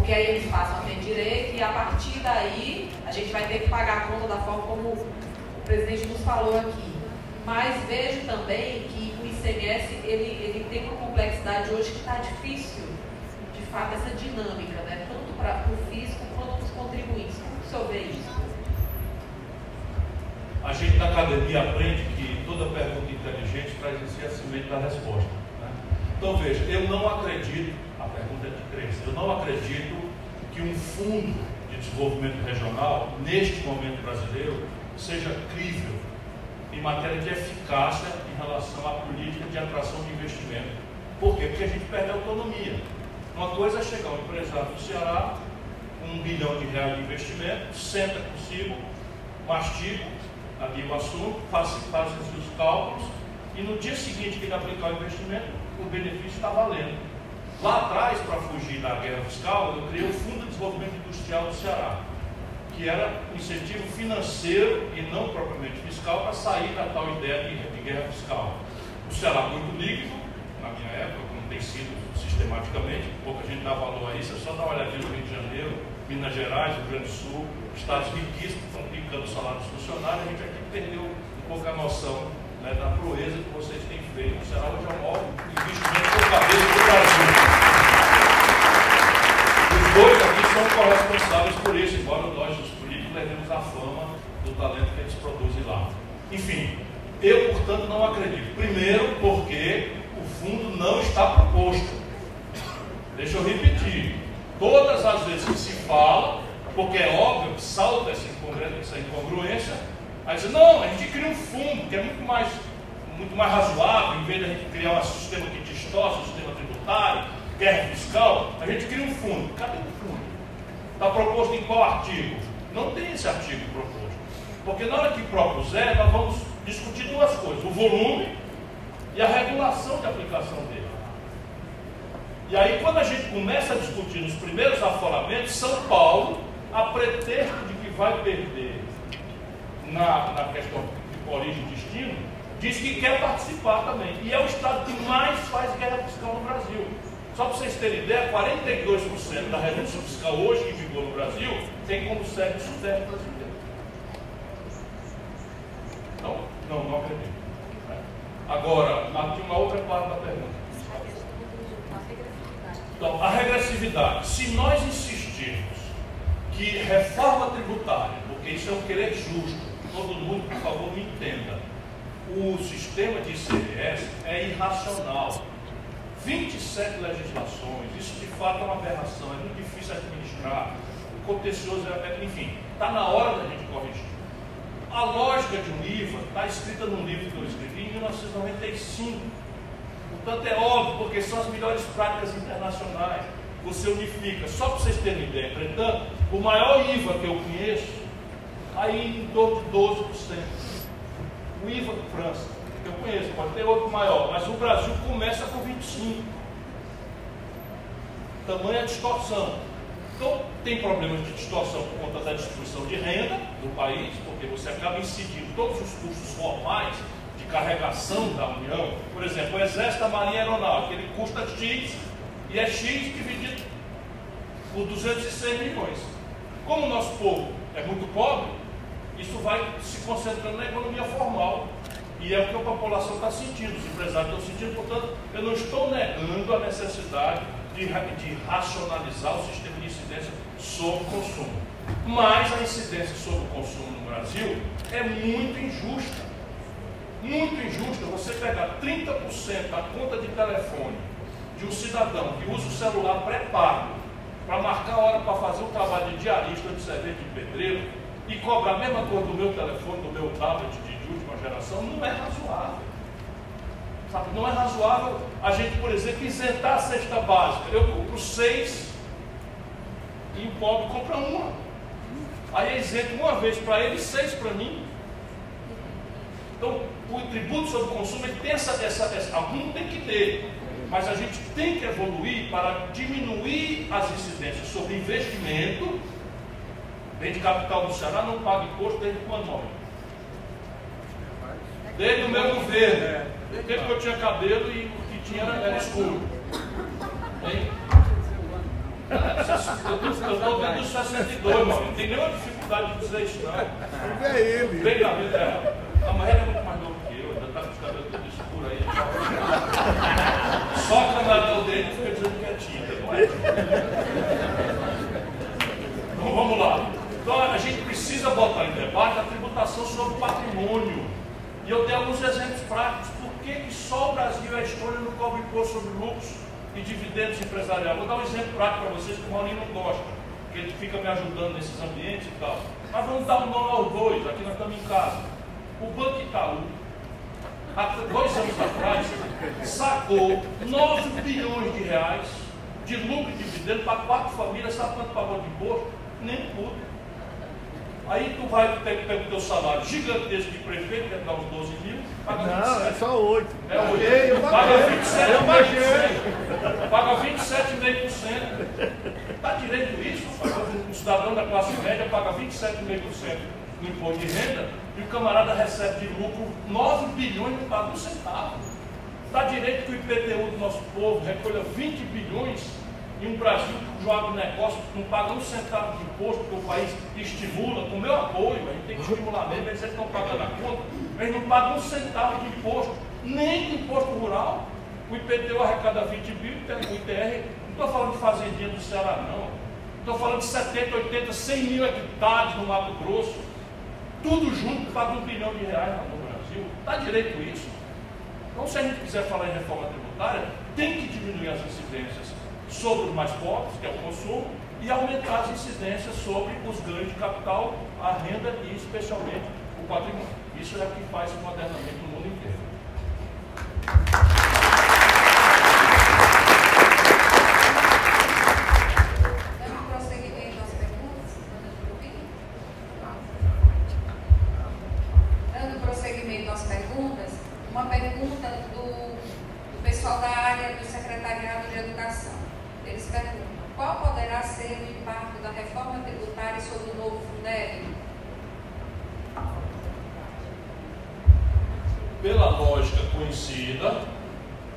porque aí eles passam a ter direito e a partir daí a gente vai ter que pagar a conta da forma como o presidente nos falou aqui. Mas vejo também que o ICMS ele, ele tem uma complexidade hoje que está difícil fato, essa dinâmica, né? tanto para o físico quanto para os contribuintes. Como o senhor vê isso? A gente na academia aprende que toda pergunta inteligente traz em si a da resposta. Né? Então veja, eu não acredito, a pergunta é de crença, eu não acredito que um fundo de desenvolvimento regional, neste momento brasileiro, seja crível em matéria de eficácia em relação à política de atração de investimento. Por quê? Porque a gente perde a autonomia. Uma coisa é chegar um empresário do Ceará com um bilhão de reais de investimento, senta consigo, mastiga ali o assunto, faz, faz os cálculos e no dia seguinte que ele aplicar o investimento, o benefício está valendo. Lá atrás, para fugir da guerra fiscal, eu criei o Fundo de Desenvolvimento Industrial do Ceará, que era incentivo financeiro e não propriamente fiscal para sair da tal ideia de, de guerra fiscal. O Ceará muito líquido, na minha época, como tem sido sistematicamente, pouca gente dá valor a isso, é só dar uma olhadinha no Rio de Janeiro, Minas Gerais, Rio Grande do Sul, estados riquíssimos, estão picando o salário dos funcionários, a gente aqui perdeu um pouco a noção né, da proeza que vocês têm feito. O Ceará hoje é o maior investimento por cabeça do Brasil. Os são corresponsáveis por isso, embora nós, os políticos, levemos a fama do talento que eles produzem lá. Enfim, eu, portanto, não acredito. Primeiro, porque o fundo não está proposto. Deixa eu repetir. Todas as vezes que se fala, porque é óbvio que salta essa incongruência, aí não, a gente cria um fundo que é muito mais, muito mais razoável, em vez de a gente criar um sistema que distorce o sistema tributário, guerra fiscal, a gente cria um fundo. Cadê o fundo? Está proposto em qual artigo? Não tem esse artigo proposto. Porque na hora que propuser, nós vamos discutir duas coisas: o volume e a regulação de aplicação dele. E aí, quando a gente começa a discutir nos primeiros aforamentos, São Paulo, a pretexto de que vai perder na, na questão de origem e destino, diz que quer participar também. E é o estado que mais faz guerra fiscal no Brasil. Só para vocês terem ideia, 42% da renúncia fiscal hoje em vigor no Brasil tem como sede o Sudeste brasileiro. Então, não, não acredito. Agora, aqui uma outra parte da pergunta. Então, a regressividade. Se nós insistirmos que reforma tributária, porque isso é um querer justo, todo mundo, por favor, me entenda. O sistema de ICMS é irracional. 27 legislações, isso de fato é uma aberração, é muito difícil administrar. O contencioso, é, é enfim, está na hora da gente corrigir. A lógica de um IVA está escrita num livro que eu escrevi em 1995. Portanto, é óbvio, porque são as melhores práticas internacionais. Você unifica. Só para vocês terem ideia, entretanto, o maior IVA que eu conheço, aí em torno de 12%. O IVA França, conheço, pode ter outro maior, mas o Brasil começa com 25%. Tamanha distorção. Então, tem problemas de distorção por conta da distribuição de renda do país, porque você acaba incidindo todos os custos formais de carregação da União. Por exemplo, o Exército, a Marinha Aeronáutica, ele custa X e é X dividido por 206 milhões. Como o nosso povo é muito pobre, isso vai se concentrando na economia formal. E é o que a população está sentindo, os empresários estão sentindo, portanto, eu não estou negando a necessidade de, de racionalizar o sistema de incidência sobre o consumo. Mas a incidência sobre o consumo no Brasil é muito injusta. Muito injusta você pegar 30% da conta de telefone de um cidadão que usa o celular pré-pago para marcar a hora para fazer um trabalho de diarista, de servente de pedreiro e cobrar a mesma coisa do meu telefone, do meu tablet de, não é razoável. Sabe? Não é razoável a gente, por exemplo, isentar a cesta básica. Eu compro seis e o pobre compra uma. Aí é isento uma vez para ele e seis para mim. Então, o tributo sobre o consumo ele tem essa, essa, essa. Algum tem que ter. Mas a gente tem que evoluir para diminuir as incidências sobre investimento. Bem de capital do Ceará não paga imposto desde quando? Desde o meu governo. Desde que eu tinha cabelo e o que tinha era, era escuro. Hein? Eu estou vendo os 62, mano. Não tem nenhuma dificuldade de dizer isso, não. É ele. Bem, Gabriel, é. A Maria é muito mais novo que eu, ainda está com os cabelos todos escuros aí. Só que na dele fica dizendo que é tinta, não é? Então vamos lá. Então a gente precisa botar em debate a tributação sobre o patrimônio. E eu dei alguns exemplos práticos. Por que, que só o Brasil e a Estônia não cobram imposto sobre lucros e dividendos empresariais? Vou dar um exemplo prático para vocês que o Maurinho não gosta, que ele fica me ajudando nesses ambientes e tal. Mas vamos dar um nome aos dois, aqui nós estamos em casa. O Banco Itaú, há dois anos atrás, sacou 9 bilhões de reais de lucro e dividendo para quatro famílias, sabe quanto pagou de imposto? Nem tudo. Aí tu vai, tu pega, pega o teu salário gigantesco de prefeito, que é dar uns 12 mil, paga Não, 27. Não, é só 8. É 8. Eu paga 27,5%. Paga 27,5%. Está direito isso? O cidadão da classe média paga 27,5% no imposto de renda e o camarada recebe de lucro 9 bilhões e não paga um centavo. Está direito que o IPTU do nosso povo recolha 20 bilhões e um Brasil cujo agronegócio não paga um centavo de imposto, que o país estimula, com meu apoio, a gente tem que estimular mesmo, eles estão pagando a conta, Mas não paga um centavo de imposto, nem de imposto rural. O IPTU arrecada 20 mil, o ITR, não estou falando de fazendinha do Ceará, não. Estou falando de 70, 80, 100 mil hectares no Mato Grosso, tudo junto paga um bilhão de reais no Brasil. Está direito isso? Então, se a gente quiser falar em reforma tributária, tem que diminuir as incidências sobre os mais pobres, que é o consumo, e aumentar as incidências sobre os ganhos de capital, a renda e especialmente o patrimônio. Isso é o que faz um modernamento no mundo inteiro. sobre o novo Fundeb? Pela lógica conhecida,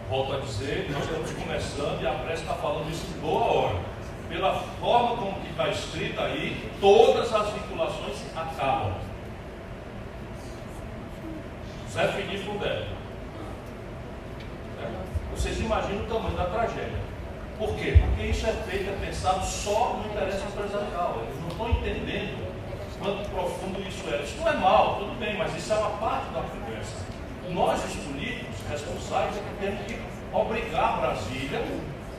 volto a dizer, nós estamos começando e a prece está falando isso de boa hora. Pela forma como que está escrita aí, todas as vinculações acabam. Zé Felipe Fundeb. Né? Vocês imaginam o tamanho da tragédia. Por quê? Porque isso é feito, é pensado só no interesse empresarial. Eles não estão entendendo quanto profundo isso é. Isso não é mal, tudo bem, mas isso é uma parte da conversa. Nós, os políticos responsáveis, é que temos que obrigar Brasília,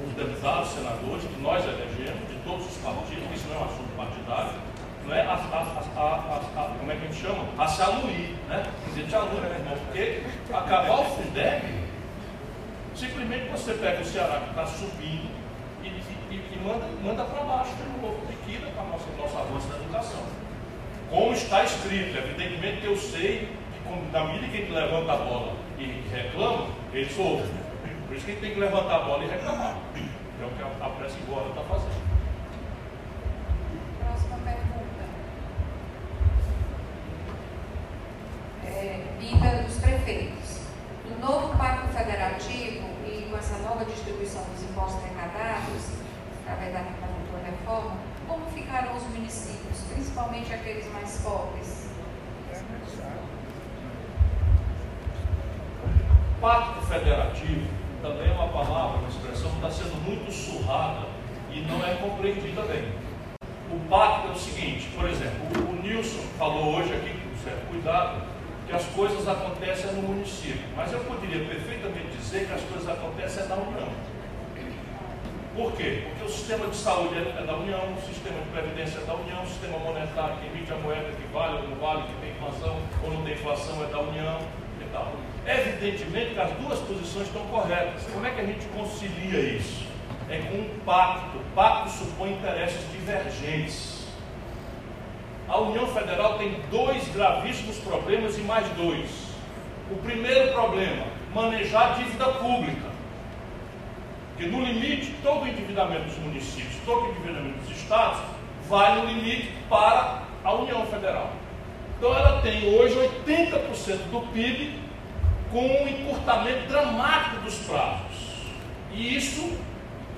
os deputados, os senadores, que nós elegemos, de todos os partidos, isso não é um assunto partidário, não é a, a, a, a como é que a gente chama? A se aluir, né? Dizer, te né? porque acabar o Fundeb Simplesmente você pega o Ceará que está subindo e, e, e, manda, manda para baixo de novo, liquida para o nosso avanço da educação. Como está escrito, evidentemente eu sei que quando, na medida que a gente levanta a bola e reclama, eles ouvem. Por isso que a gente tem que levantar a bola e reclamar. É o que a, a pressa está fazendo. Próxima pergunta. É, vida dos prefeitos. O novo Pacto Federativo e com essa nova distribuição dos impostos arrecadados, através da nova reforma, como ficarão os municípios, principalmente aqueles mais pobres? Pacto Federativo também é uma palavra, uma expressão que está sendo muito surrada e não é compreendida bem. O pacto é o seguinte, por exemplo, o Nilson falou hoje aqui com certo cuidado que as coisas acontecem no município, mas eu poderia perfeitamente dizer que as coisas acontecem na União. Por quê? Porque o sistema de saúde é da União, o sistema de previdência é da União, o sistema monetário que emite a moeda que vale ou não vale, que tem inflação ou não tem inflação é da União e tal. Evidentemente que as duas posições estão corretas. Como é que a gente concilia isso? É com um pacto. O pacto supõe interesses divergentes a União Federal tem dois gravíssimos problemas e mais dois. O primeiro problema, manejar a dívida pública. Porque no limite, todo o endividamento dos municípios, todo o endividamento dos estados, vai no limite para a União Federal. Então ela tem hoje 80% do PIB com um encurtamento dramático dos prazos. E isso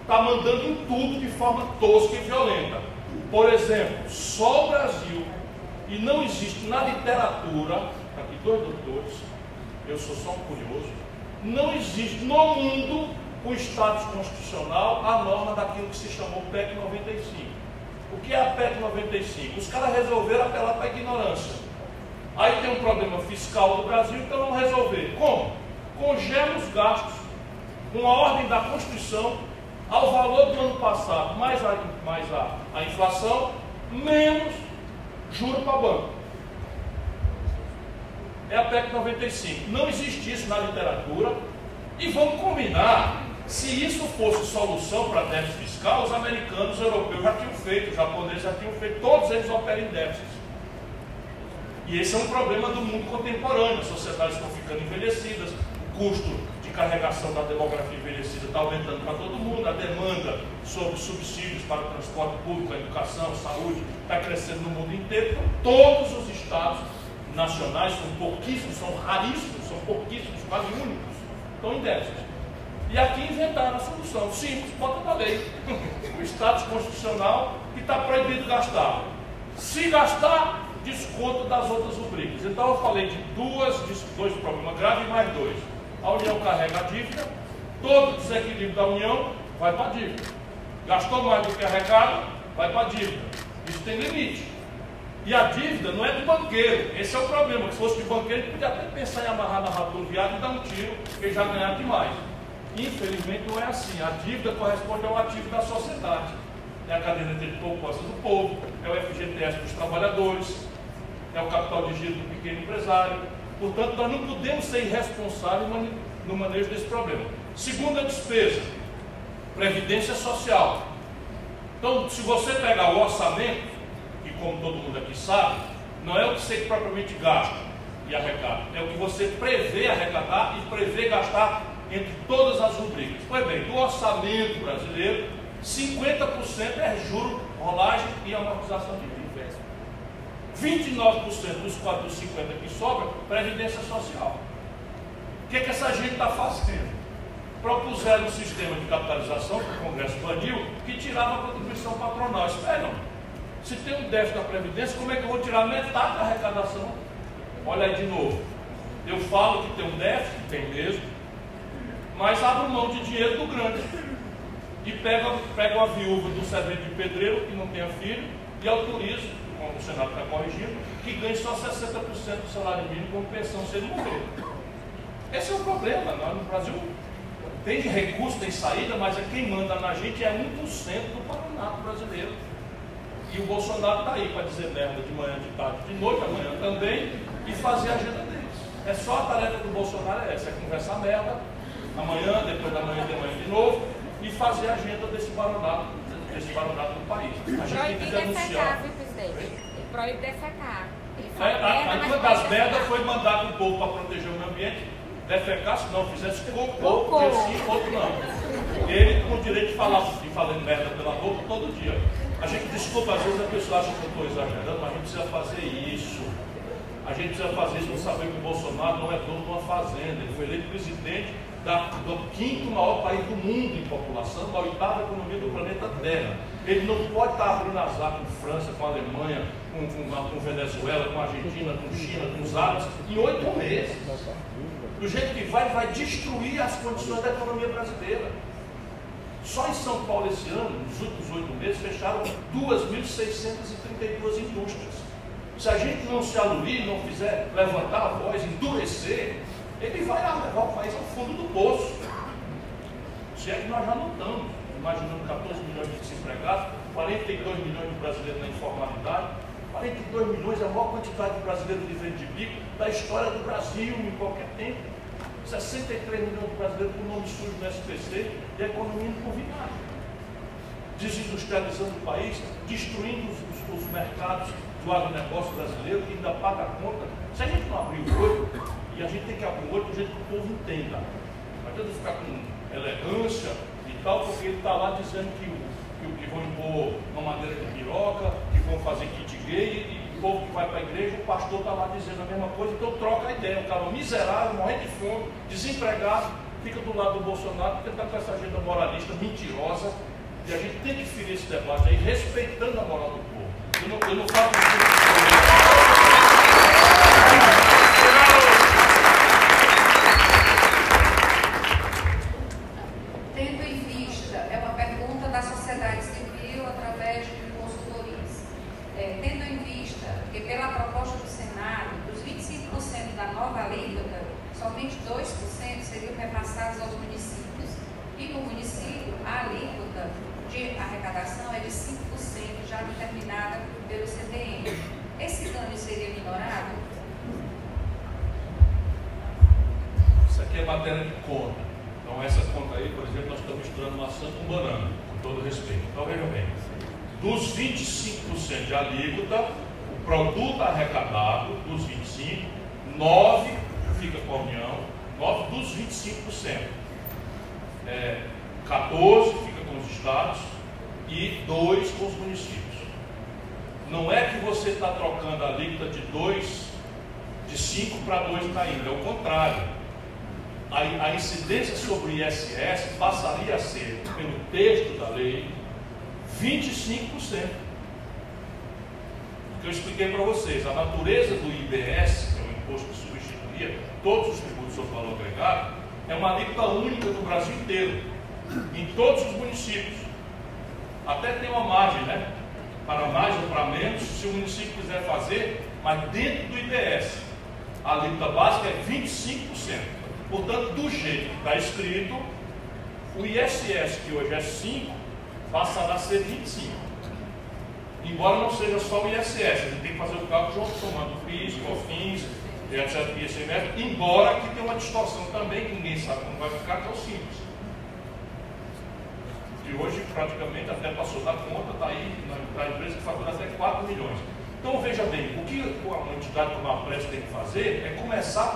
está mandando em tudo de forma tosca e violenta. Por exemplo, só o Brasil, e não existe na literatura, tá aqui dois doutores, eu sou só um curioso, não existe no mundo o status constitucional a norma daquilo que se chamou PEC 95. O que é a PEC 95? Os caras resolveram apelar para a ignorância. Aí tem um problema fiscal do Brasil, então vamos resolver. Como? Congela os gastos. Uma ordem da Constituição ao valor do ano passado, mais a, mais a, a inflação, menos juro para banco. É a PEC 95. Não existe isso na literatura. E vamos combinar, se isso fosse solução para déficit fiscal, os americanos, os europeus já tinham feito, os japoneses já tinham feito, todos eles operam em déficit. E esse é um problema do mundo contemporâneo. As sociedades estão ficando envelhecidas, custo de carregação da demografia envelhecida está aumentando para todo mundo, a demanda sobre subsídios para o transporte público, a educação, saúde está crescendo no mundo inteiro. Então, todos os estados nacionais são pouquíssimos, são raríssimos, são pouquíssimos, quase únicos, estão déficit. E aqui inventaram a solução, simples, bota na lei. o status constitucional que está proibido gastar. Se gastar, desconto das outras rubricas. Então eu falei de duas, de dois problemas graves e mais dois. A União carrega a dívida, todo desequilíbrio da União vai para a dívida. Gastou mais do que arrecada, vai para a dívida. Isso tem limite. E a dívida não é do banqueiro. Esse é o problema. Se fosse de banqueiro, ele podia até pensar em amarrar na viado e dar um tiro, porque já ganhar demais. Infelizmente não é assim. A dívida corresponde ao ativo da sociedade. É a cadeia de poupança do povo, é o FGTS dos trabalhadores, é o capital de giro do pequeno empresário. Portanto, nós não podemos ser irresponsáveis no manejo desse problema. Segunda despesa, previdência social. Então, se você pegar o orçamento, que como todo mundo aqui sabe, não é o que você propriamente gasta e arrecada, é o que você prevê arrecadar e prevê gastar entre todas as rubricas. Pois bem, do orçamento brasileiro, 50% é juro, rolagem e amortização de. 29% dos 450 que sobra, previdência social. O que, é que essa gente está fazendo? Propuseram um sistema de capitalização que o Congresso baniu, que tirava a contribuição patronal. Esperam. Se tem um déficit da Previdência, como é que eu vou tirar metade da arrecadação? Olha aí de novo. Eu falo que tem um déficit, tem mesmo, mas abro mão de dinheiro do grande. E pego, pego a viúva do servente de pedreiro, que não tenha filho, e autorizo, o Senado está corrigindo, que ganhe só 60% do salário mínimo como pensão se ele morrer. Esse é o problema. Nós no Brasil tem recurso, tem saída, mas é quem manda na gente é 1% do parlamento brasileiro. E o Bolsonaro está aí para dizer merda de manhã, de tarde, de noite, amanhã também, e fazer a agenda deles. É só a tarefa do Bolsonaro é essa, é conversar merda, amanhã, depois da manhã de manhã de novo, e fazer a agenda desse baronato, desse baronato do país. A gente tem que denunciar. Presidente? Proíbe defecar. É, a, a, uma das merdas foi mandar o povo para proteger o meio ambiente, defecar, se não fizesse cocô, porque sim, outro não. Ele com o direito de falar, de falar merda pela boca todo dia. A gente desculpa, às vezes a pessoa acha que eu estou exagerando, mas a gente precisa fazer isso. A gente precisa fazer isso para saber que o Bolsonaro não é dono de uma fazenda. Ele foi eleito presidente da, do quinto maior país do mundo em população, da oitava economia do planeta Terra. Ele não pode estar abrindo azar com França, com Alemanha, com, com, com Venezuela, com Argentina, com China, com os árabes, em oito meses. Do jeito que vai, vai destruir as condições da economia brasileira. Só em São Paulo esse ano, nos últimos oito meses, fecharam 2.632 indústrias. Se a gente não se aluir, não fizer levantar a voz, endurecer, ele vai levar o país ao fundo do poço. Se é que nós já não estamos, imaginando 14 milhões de desempregados, 42 milhões de brasileiros na informalidade, 42 milhões é a maior quantidade de brasileiros vivendo de bico da história do Brasil em qualquer tempo. 63 milhões de brasileiros com nome sujo no SPC e a economia vinagre. Desindustrializando o país, destruindo os, os, os mercados do agronegócio brasileiro, que ainda paga a conta. Se a gente não abrir o olho, e a gente tem que abrir o olho do jeito que o povo entenda. Não adianta ficar com elegância e tal, porque ele está lá dizendo que, que, que vão impor uma madeira de piroca, que vão fazer kit gay, e o povo que vai para a igreja, o pastor está lá dizendo a mesma coisa, então troca a ideia. O cara miserável, morrendo de fome, desempregado, fica do lado do Bolsonaro, porque está com essa agenda moralista mentirosa. E a gente tem que ferir esse debate aí, respeitando a moral do povo. Eu não, eu não falo Tendo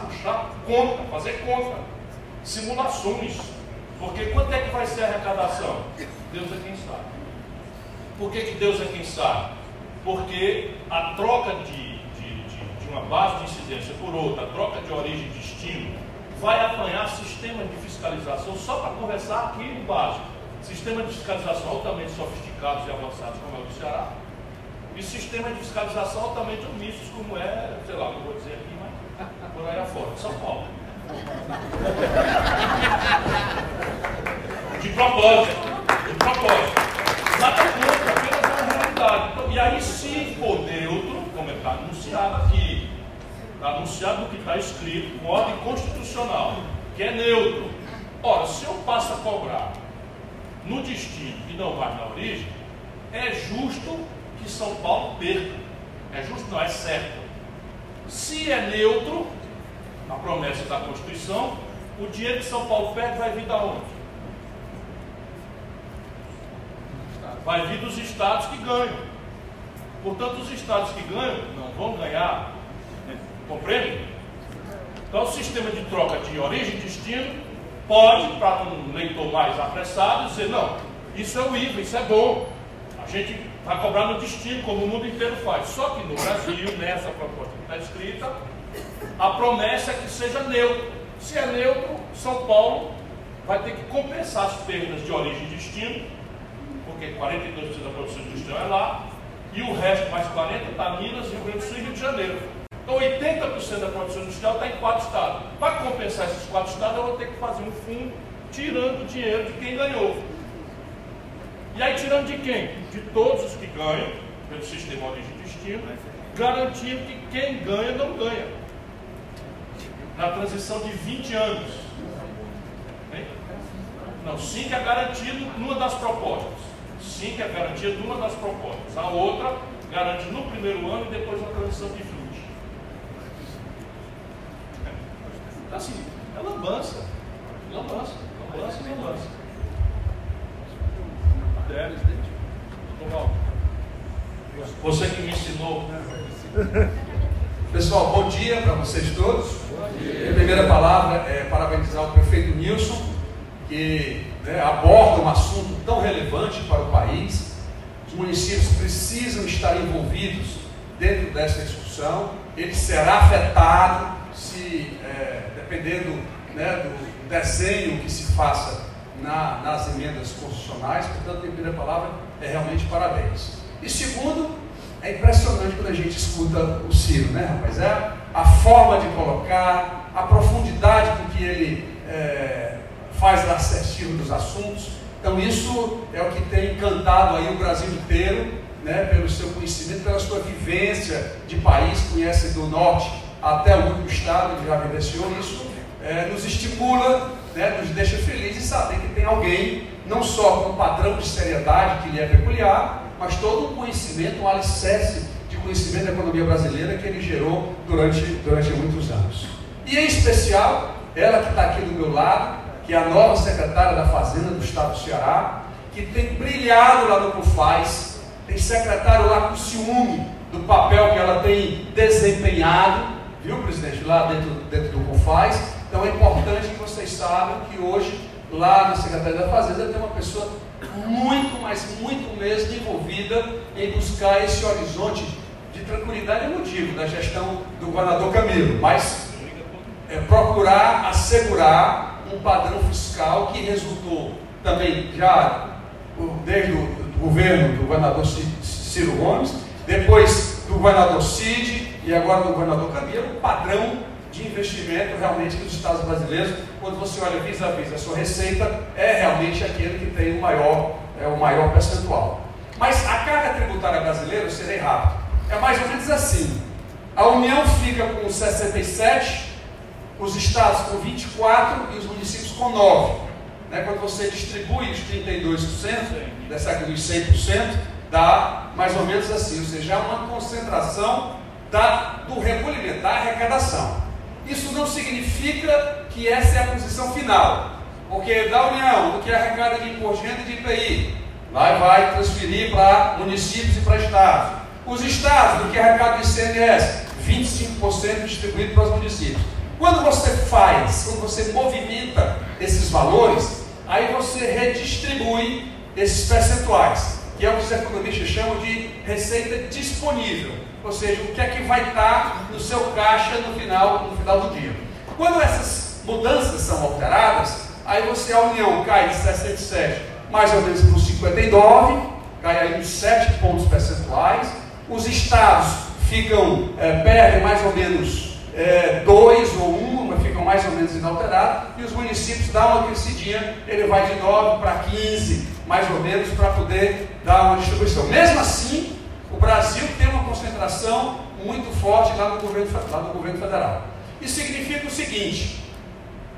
puxar conta, fazer conta, simulações. Porque quanto é que vai ser a arrecadação? Deus é quem sabe. Por que, que Deus é quem sabe? Porque a troca de, de, de, de uma base de incidência por outra, a troca de origem e destino, vai apanhar sistemas de fiscalização só para conversar aqui no básico. Sistemas de fiscalização altamente sofisticados e avançados, como é o do Ceará, e sistemas de fiscalização altamente omissos, como é, sei lá, não vou dizer aqui, por aí afora, São Paulo. De propósito, de propósito. Nada contra, apenas uma realidade. Então, e aí, se for neutro, como está anunciado aqui, está anunciado no que está escrito, com ordem constitucional, que é neutro. Ora, se eu passo a cobrar no destino e não vai na origem, é justo que São Paulo perca. É justo, não, é certo. Se é neutro, a promessa da Constituição, o dinheiro que São Paulo perde vai vir da onde? Vai vir dos estados que ganham. Portanto, os estados que ganham não vão ganhar. Né? Compreende? Então, o sistema de troca de origem e destino pode, para um leitor mais apressado, dizer: não, isso é o IVA, isso é bom. A gente vai cobrar no destino, como o mundo inteiro faz. Só que no Brasil, nessa proposta que está escrita, a promessa é que seja neutro. Se é neutro, São Paulo vai ter que compensar as perdas de origem e destino, porque 42% da produção industrial é lá, e o resto, mais 40%, está Minas, Rio Grande do Sul e Rio de Janeiro. Então 80% da produção industrial está em quatro estados. Para compensar esses quatro estados, eu vou ter que fazer um fundo tirando dinheiro de quem ganhou. E aí tirando de quem? De todos os que ganham, pelo sistema origem e destino, garantindo que quem ganha não ganha. Na transição de 20 anos. Hein? Não, 5 é garantido numa das propostas. 5 é garantido numa das propostas. A outra garante no primeiro ano e depois na transição de 20. Então, assim, é lambança. Lambança, lambança, lambança. Você que me ensinou. Pessoal, bom dia para vocês todos. Minha primeira palavra é parabenizar o prefeito Nilson, que né, aborda um assunto tão relevante para o país. Os municípios precisam estar envolvidos dentro dessa discussão. Ele será afetado se, é, dependendo né, do desenho que se faça na, nas emendas constitucionais. Portanto, a primeira palavra é realmente parabéns. E segundo, é impressionante quando a gente escuta o Ciro, né, rapaz? É a forma de colocar, a profundidade com que ele é, faz a certinho dos assuntos. Então, isso é o que tem encantado aí o Brasil inteiro, né, pelo seu conhecimento, pela sua vivência de país, conhece do norte até o último estado, ele já vivenciou isso, é, nos estimula né, nos deixa felizes saber que tem alguém, não só com um padrão de seriedade que lhe é peculiar, mas todo um conhecimento, um alicerce de conhecimento da economia brasileira que ele gerou durante, durante muitos anos. E em especial, ela que está aqui do meu lado, que é a nova secretária da Fazenda do Estado do Ceará, que tem brilhado lá no CUFAS, tem secretário lá com ciúme do papel que ela tem desempenhado, viu, presidente, lá dentro, dentro do CUFAS, Então é importante que vocês saibam que hoje, lá na Secretaria da Fazenda, tem uma pessoa muito, mas muito mesmo envolvida em buscar esse horizonte de tranquilidade emotivo da gestão do governador Camilo, mas é, procurar assegurar um padrão fiscal que resultou também já desde o governo do governador Ciro Gomes, depois do governador Cid e agora do governador Camilo, um padrão de investimento realmente nos Estados brasileiros, quando você olha vis a vis a sua receita, é realmente aquele que tem o maior, é, o maior percentual. Mas a carga tributária brasileira, eu serei rápido, é mais ou menos assim. A União fica com 67, os estados com 24 e os municípios com 9. Né? Quando você distribui os 32%, dessa dos 100%, dá mais ou menos assim, ou seja, há uma concentração da, do recolhimento, da arrecadação. Isso não significa que essa é a posição final, porque da União, do que é arrecada de imposto de renda e de IPI, lá vai transferir para municípios e para estados. Os estados, do que é arrecada de ICMS, 25% distribuído para os municípios. Quando você faz, quando você movimenta esses valores, aí você redistribui esses percentuais, que é o que os economistas chamam de receita disponível, ou seja, o que é que vai estar no seu caixa no final, no final do dia. Quando essas mudanças são alteradas, aí você a União cai de 67 mais ou menos para os 59, cai aí uns 7 pontos percentuais, os estados ficam, é, perdem mais ou menos é, dois ou um, mas ficam mais ou menos inalterados, e os municípios dão uma crescidinha, ele vai de 9 para 15, mais ou menos, para poder dar uma distribuição. Mesmo assim, Brasil tem uma concentração muito forte lá no governo, lá no governo federal. Isso significa o seguinte: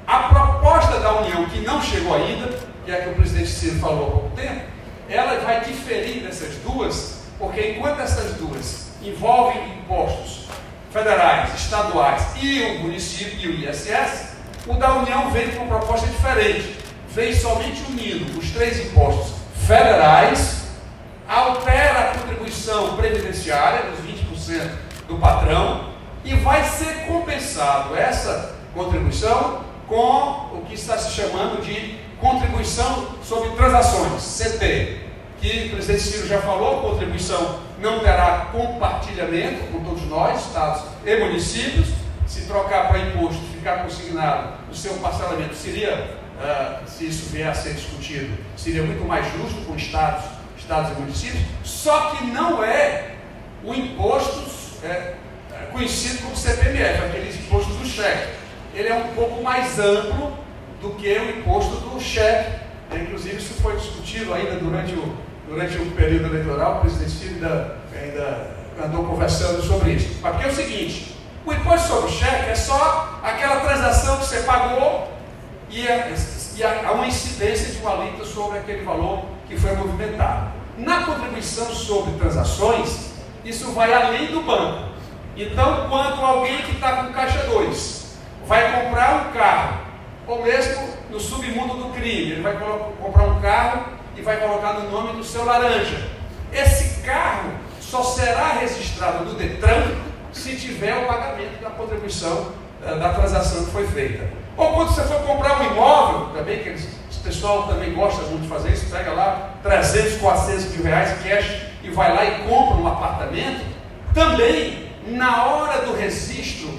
a proposta da União, que não chegou ainda, que é a que o presidente Ciro falou há pouco tempo, ela vai diferir dessas duas, porque enquanto essas duas envolvem impostos federais, estaduais e o município e o ISS, o da União veio com uma proposta diferente. Veio somente unindo os três impostos federais, altera a contribuição previdenciária dos 20% do patrão e vai ser compensado essa contribuição com o que está se chamando de contribuição sobre transações, CT, que o presidente Ciro já falou, contribuição não terá compartilhamento com todos nós, estados e municípios. Se trocar para imposto, ficar consignado, o seu parcelamento seria, uh, se isso vier a ser discutido, seria muito mais justo com estados, estados e municípios. Só que não é o imposto é, conhecido como CPMF, aquele imposto do cheque. Ele é um pouco mais amplo do que o imposto do cheque. Inclusive, isso foi discutido ainda durante o durante o período eleitoral, o presidente ainda, ainda andou conversando sobre isso. Mas porque é o seguinte, o imposto sobre o cheque é só aquela transação que você pagou e, é, e uma incidência de uma alíquota sobre aquele valor que foi movimentado. Na contribuição sobre transações, isso vai além do banco. Então, quando alguém que está com caixa 2 vai comprar um carro, ou mesmo no submundo do crime, ele vai comprar um carro e vai colocar no nome do seu laranja. Esse carro só será registrado no Detran se tiver o pagamento da contribuição uh, da transação que foi feita. Ou quando você for comprar um imóvel, também, que eles, pessoal também gosta muito de fazer isso, pega lá 300, 400 mil reais cash e vai lá e compra um apartamento, também na hora do registro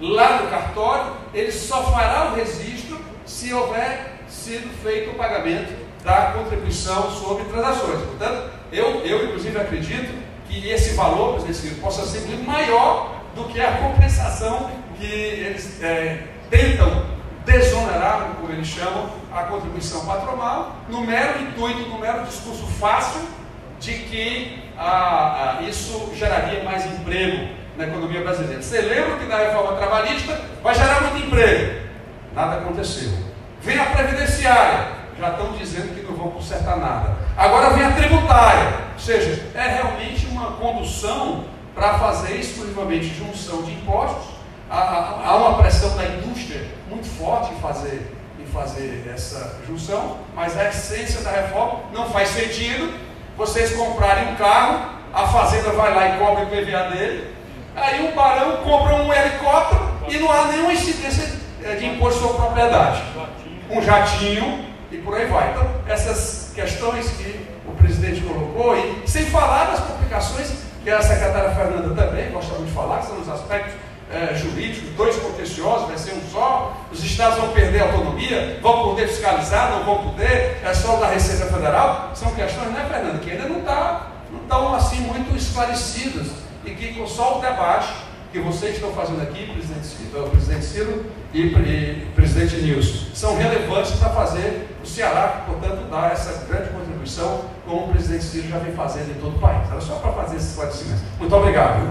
lá no cartório, ele só fará o registro se houver sido feito o pagamento da contribuição sobre transações. Portanto, eu, eu inclusive acredito que esse valor, presidente possa ser muito maior do que a compensação que eles é, tentam desonerar, como eles chamam, a contribuição patronal, no mero intuito, no mero discurso fácil de que ah, ah, isso geraria mais emprego na economia brasileira. Você lembra que na reforma trabalhista vai gerar muito emprego? Nada aconteceu. Vem a previdenciária, já estão dizendo que não vão consertar nada. Agora vem a tributária, ou seja, é realmente uma condução para fazer exclusivamente junção de impostos. Há, há, uma pressão da indústria muito forte em fazer, em fazer essa junção, mas a essência da reforma não faz sentido vocês comprarem um carro, a fazenda vai lá e cobra o PVA dele, aí o barão compra um helicóptero e não há nenhuma incidência de impor sua propriedade. Um jatinho e por aí vai. Então, essas questões que o presidente colocou, e sem falar das complicações que a secretária Fernanda também gosta muito de falar, que são os aspectos é, jurídicos, dois contenciosos, vai ser um só, os estados vão perder a autonomia, vão poder fiscalizar, não vão poder, é só da Receita Federal, são questões, né, Fernanda, que ainda não tá, não estão assim muito esclarecidas e que com só o debate que vocês estão fazendo aqui, presidente Ciro, presidente Ciro e, e presidente Nilson, são relevantes para fazer o Ceará, portanto, dar essa grande contribuição, como o presidente Ciro já vem fazendo em todo o país. Era só para fazer esse esclarecimento. Muito obrigado.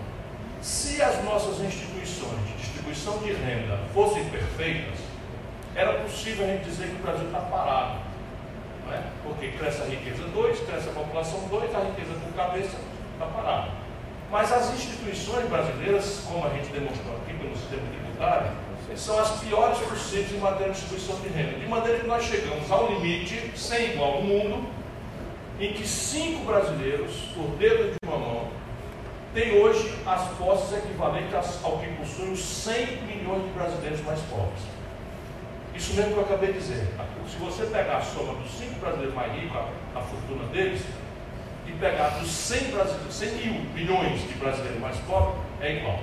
Se as nossas instituições de distribuição de renda fossem perfeitas, era possível a gente dizer que o Brasil está parado. Não é? Porque cresce a riqueza 2, cresce a população 2, a riqueza por cabeça está parada. Mas as instituições brasileiras, como a gente demonstrou aqui pelo sistema tributário, são as piores possíveis em matéria de distribuição de renda. De maneira que nós chegamos ao limite, sem igual no mundo, em que cinco brasileiros, por dedo de uma mão, têm hoje as posses equivalentes ao que possuem os 100 milhões de brasileiros mais pobres. Isso mesmo que eu acabei de dizer. Se você pegar a soma dos cinco brasileiros mais ricos, a, a fortuna deles, e pegar dos 100, 100 mil milhões de brasileiros mais pobres, é igual.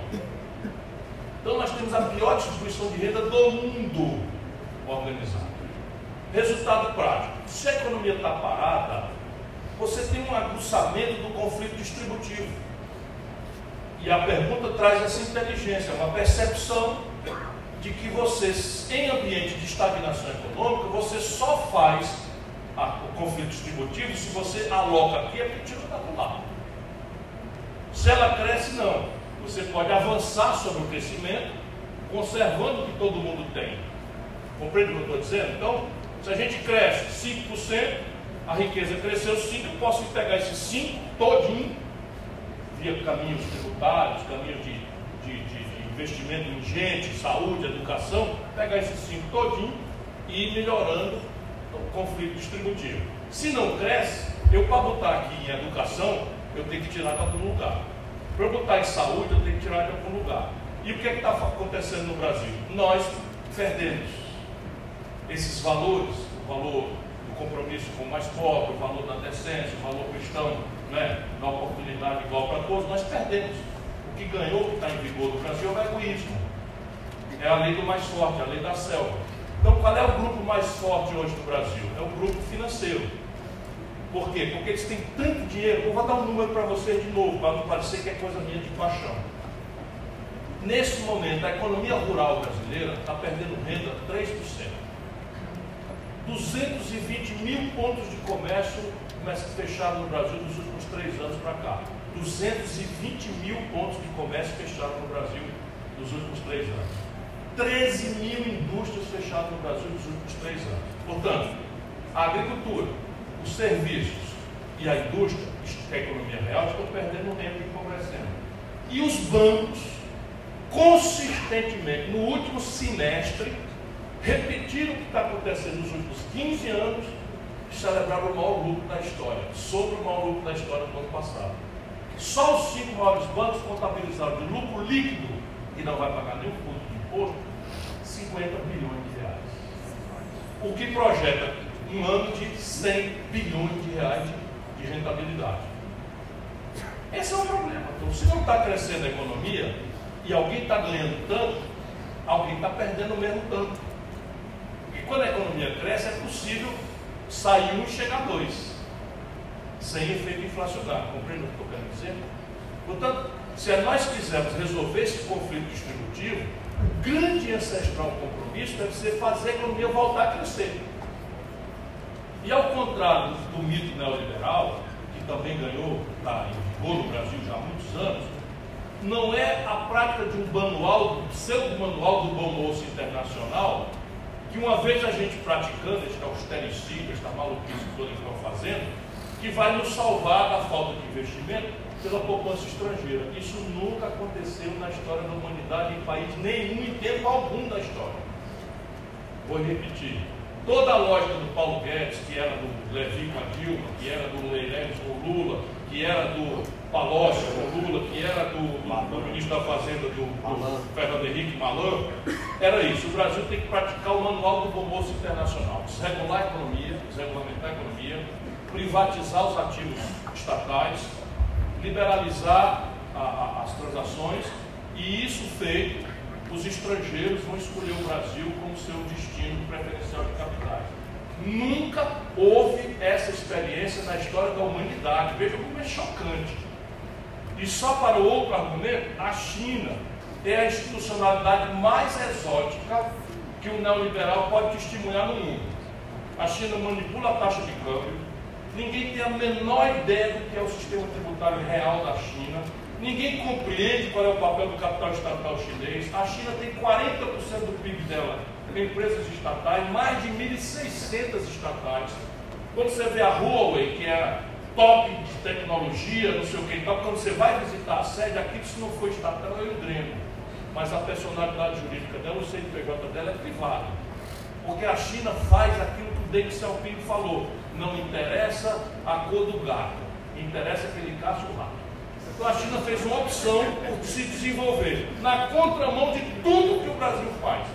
Então nós temos a pior distribuição de renda do mundo organizado. Resultado prático: se a economia está parada, você tem um aguçamento do conflito distributivo. E a pergunta traz essa inteligência, uma percepção de que você, em ambiente de estagnação econômica, você só faz a, o conflito distributivo, se você aloca aqui, é porque tira está do lado. Se ela cresce, não. Você pode avançar sobre o crescimento, conservando o que todo mundo tem. Compreende o que eu estou dizendo? Então, se a gente cresce 5%, a riqueza cresceu 5%, eu posso pegar esse 5% todinho, via caminhos tributários, caminhos de, de, de, investimento em gente, saúde, educação, pegar esse 5% todinho e ir melhorando conflito distributivo. Se não cresce, eu para botar aqui em educação, eu tenho que tirar de algum lugar. Para botar em saúde, eu tenho que tirar de algum lugar. E o que é está acontecendo no Brasil? Nós perdemos esses valores, o valor do compromisso com o mais pobre, o valor da decência, o valor cristão, né, da oportunidade igual para todos, nós perdemos. O que ganhou, que está em vigor no Brasil é o egoísmo. É a lei do mais forte, a lei da selva. Então, qual é o grupo mais forte hoje no Brasil? É o grupo financeiro. Por quê? Porque eles têm tanto dinheiro. Eu vou dar um número para vocês de novo, para não parecer que é coisa minha de paixão. Nesse momento, a economia rural brasileira está perdendo renda 3%. 220 mil pontos de comércio fechados no Brasil nos últimos três anos para cá. 220 mil pontos de comércio fechados no Brasil nos últimos três anos. 13 mil indústrias fechadas no Brasil nos últimos três anos. Portanto, a agricultura, os serviços e a indústria, é a economia real, estão perdendo tempo e empobrecendo. E os bancos, consistentemente, no último semestre, repetiram o que está acontecendo nos últimos 15 anos celebraram o maior lucro da história, sobre o maior lucro da história do ano passado. Só os cinco maiores bancos contabilizaram de lucro líquido, e não vai pagar nenhum fundo de imposto, 50 bilhões de reais. O que projeta um ano de 100 bilhões de reais de, de rentabilidade. Esse é o problema. Então, se não está crescendo a economia e alguém está ganhando tanto, alguém está perdendo o mesmo tanto. Porque quando a economia cresce, é possível sair um e chegar dois, sem efeito inflacionário. Compreende o que estou querendo dizer? Portanto, se nós quisermos resolver esse conflito distributivo, o grande ancestral compromisso deve ser fazer a economia voltar a crescer. E ao contrário do mito neoliberal, que também ganhou, está em vigor no Brasil já há muitos anos, não é a prática de um manual, do pseudo-manual do bom moço internacional, que uma vez a gente praticando este austericídio, esta maluquice toda que estão fazendo, que vai nos salvar da falta de investimento pela poupança estrangeira. Isso nunca aconteceu na história da humanidade em país nenhum, em tempo algum da história. Vou repetir. Toda a lógica do Paulo Guedes, que era do Levi com a Dilma, que era do Leirelles com o Lula, que era do Palocci com o Lula, que era do, do ministro da Fazenda do, do Fernando Henrique Malan, era isso. O Brasil tem que praticar o manual do bom moço internacional. Desregular a economia, desregulamentar a economia, privatizar os ativos estatais, liberalizar a, a, as transações e isso feito, os estrangeiros vão escolher o Brasil como seu destino preferencial de capitais. Nunca houve essa experiência na história da humanidade. Veja como é chocante. E só para outro argumento, a China é a institucionalidade mais exótica que o neoliberal pode testemunhar no mundo. A China manipula a taxa de câmbio, Ninguém tem a menor ideia do que é o sistema tributário real da China. Ninguém compreende qual é o papel do capital estatal chinês. A China tem 40% do PIB dela empresas estatais, mais de 1.600 estatais. Quando você vê a Huawei, que é top de tecnologia, não sei o que e quando você vai visitar a sede, aquilo se não for estatal é o. Mas a personalidade jurídica dela, o CNPJ dela é privado. Porque a China faz aquilo que o Deng Xiaoping falou não interessa a cor do gato, interessa que ele caça o rato. Então a China fez uma opção por se desenvolver na contramão de tudo que o Brasil faz.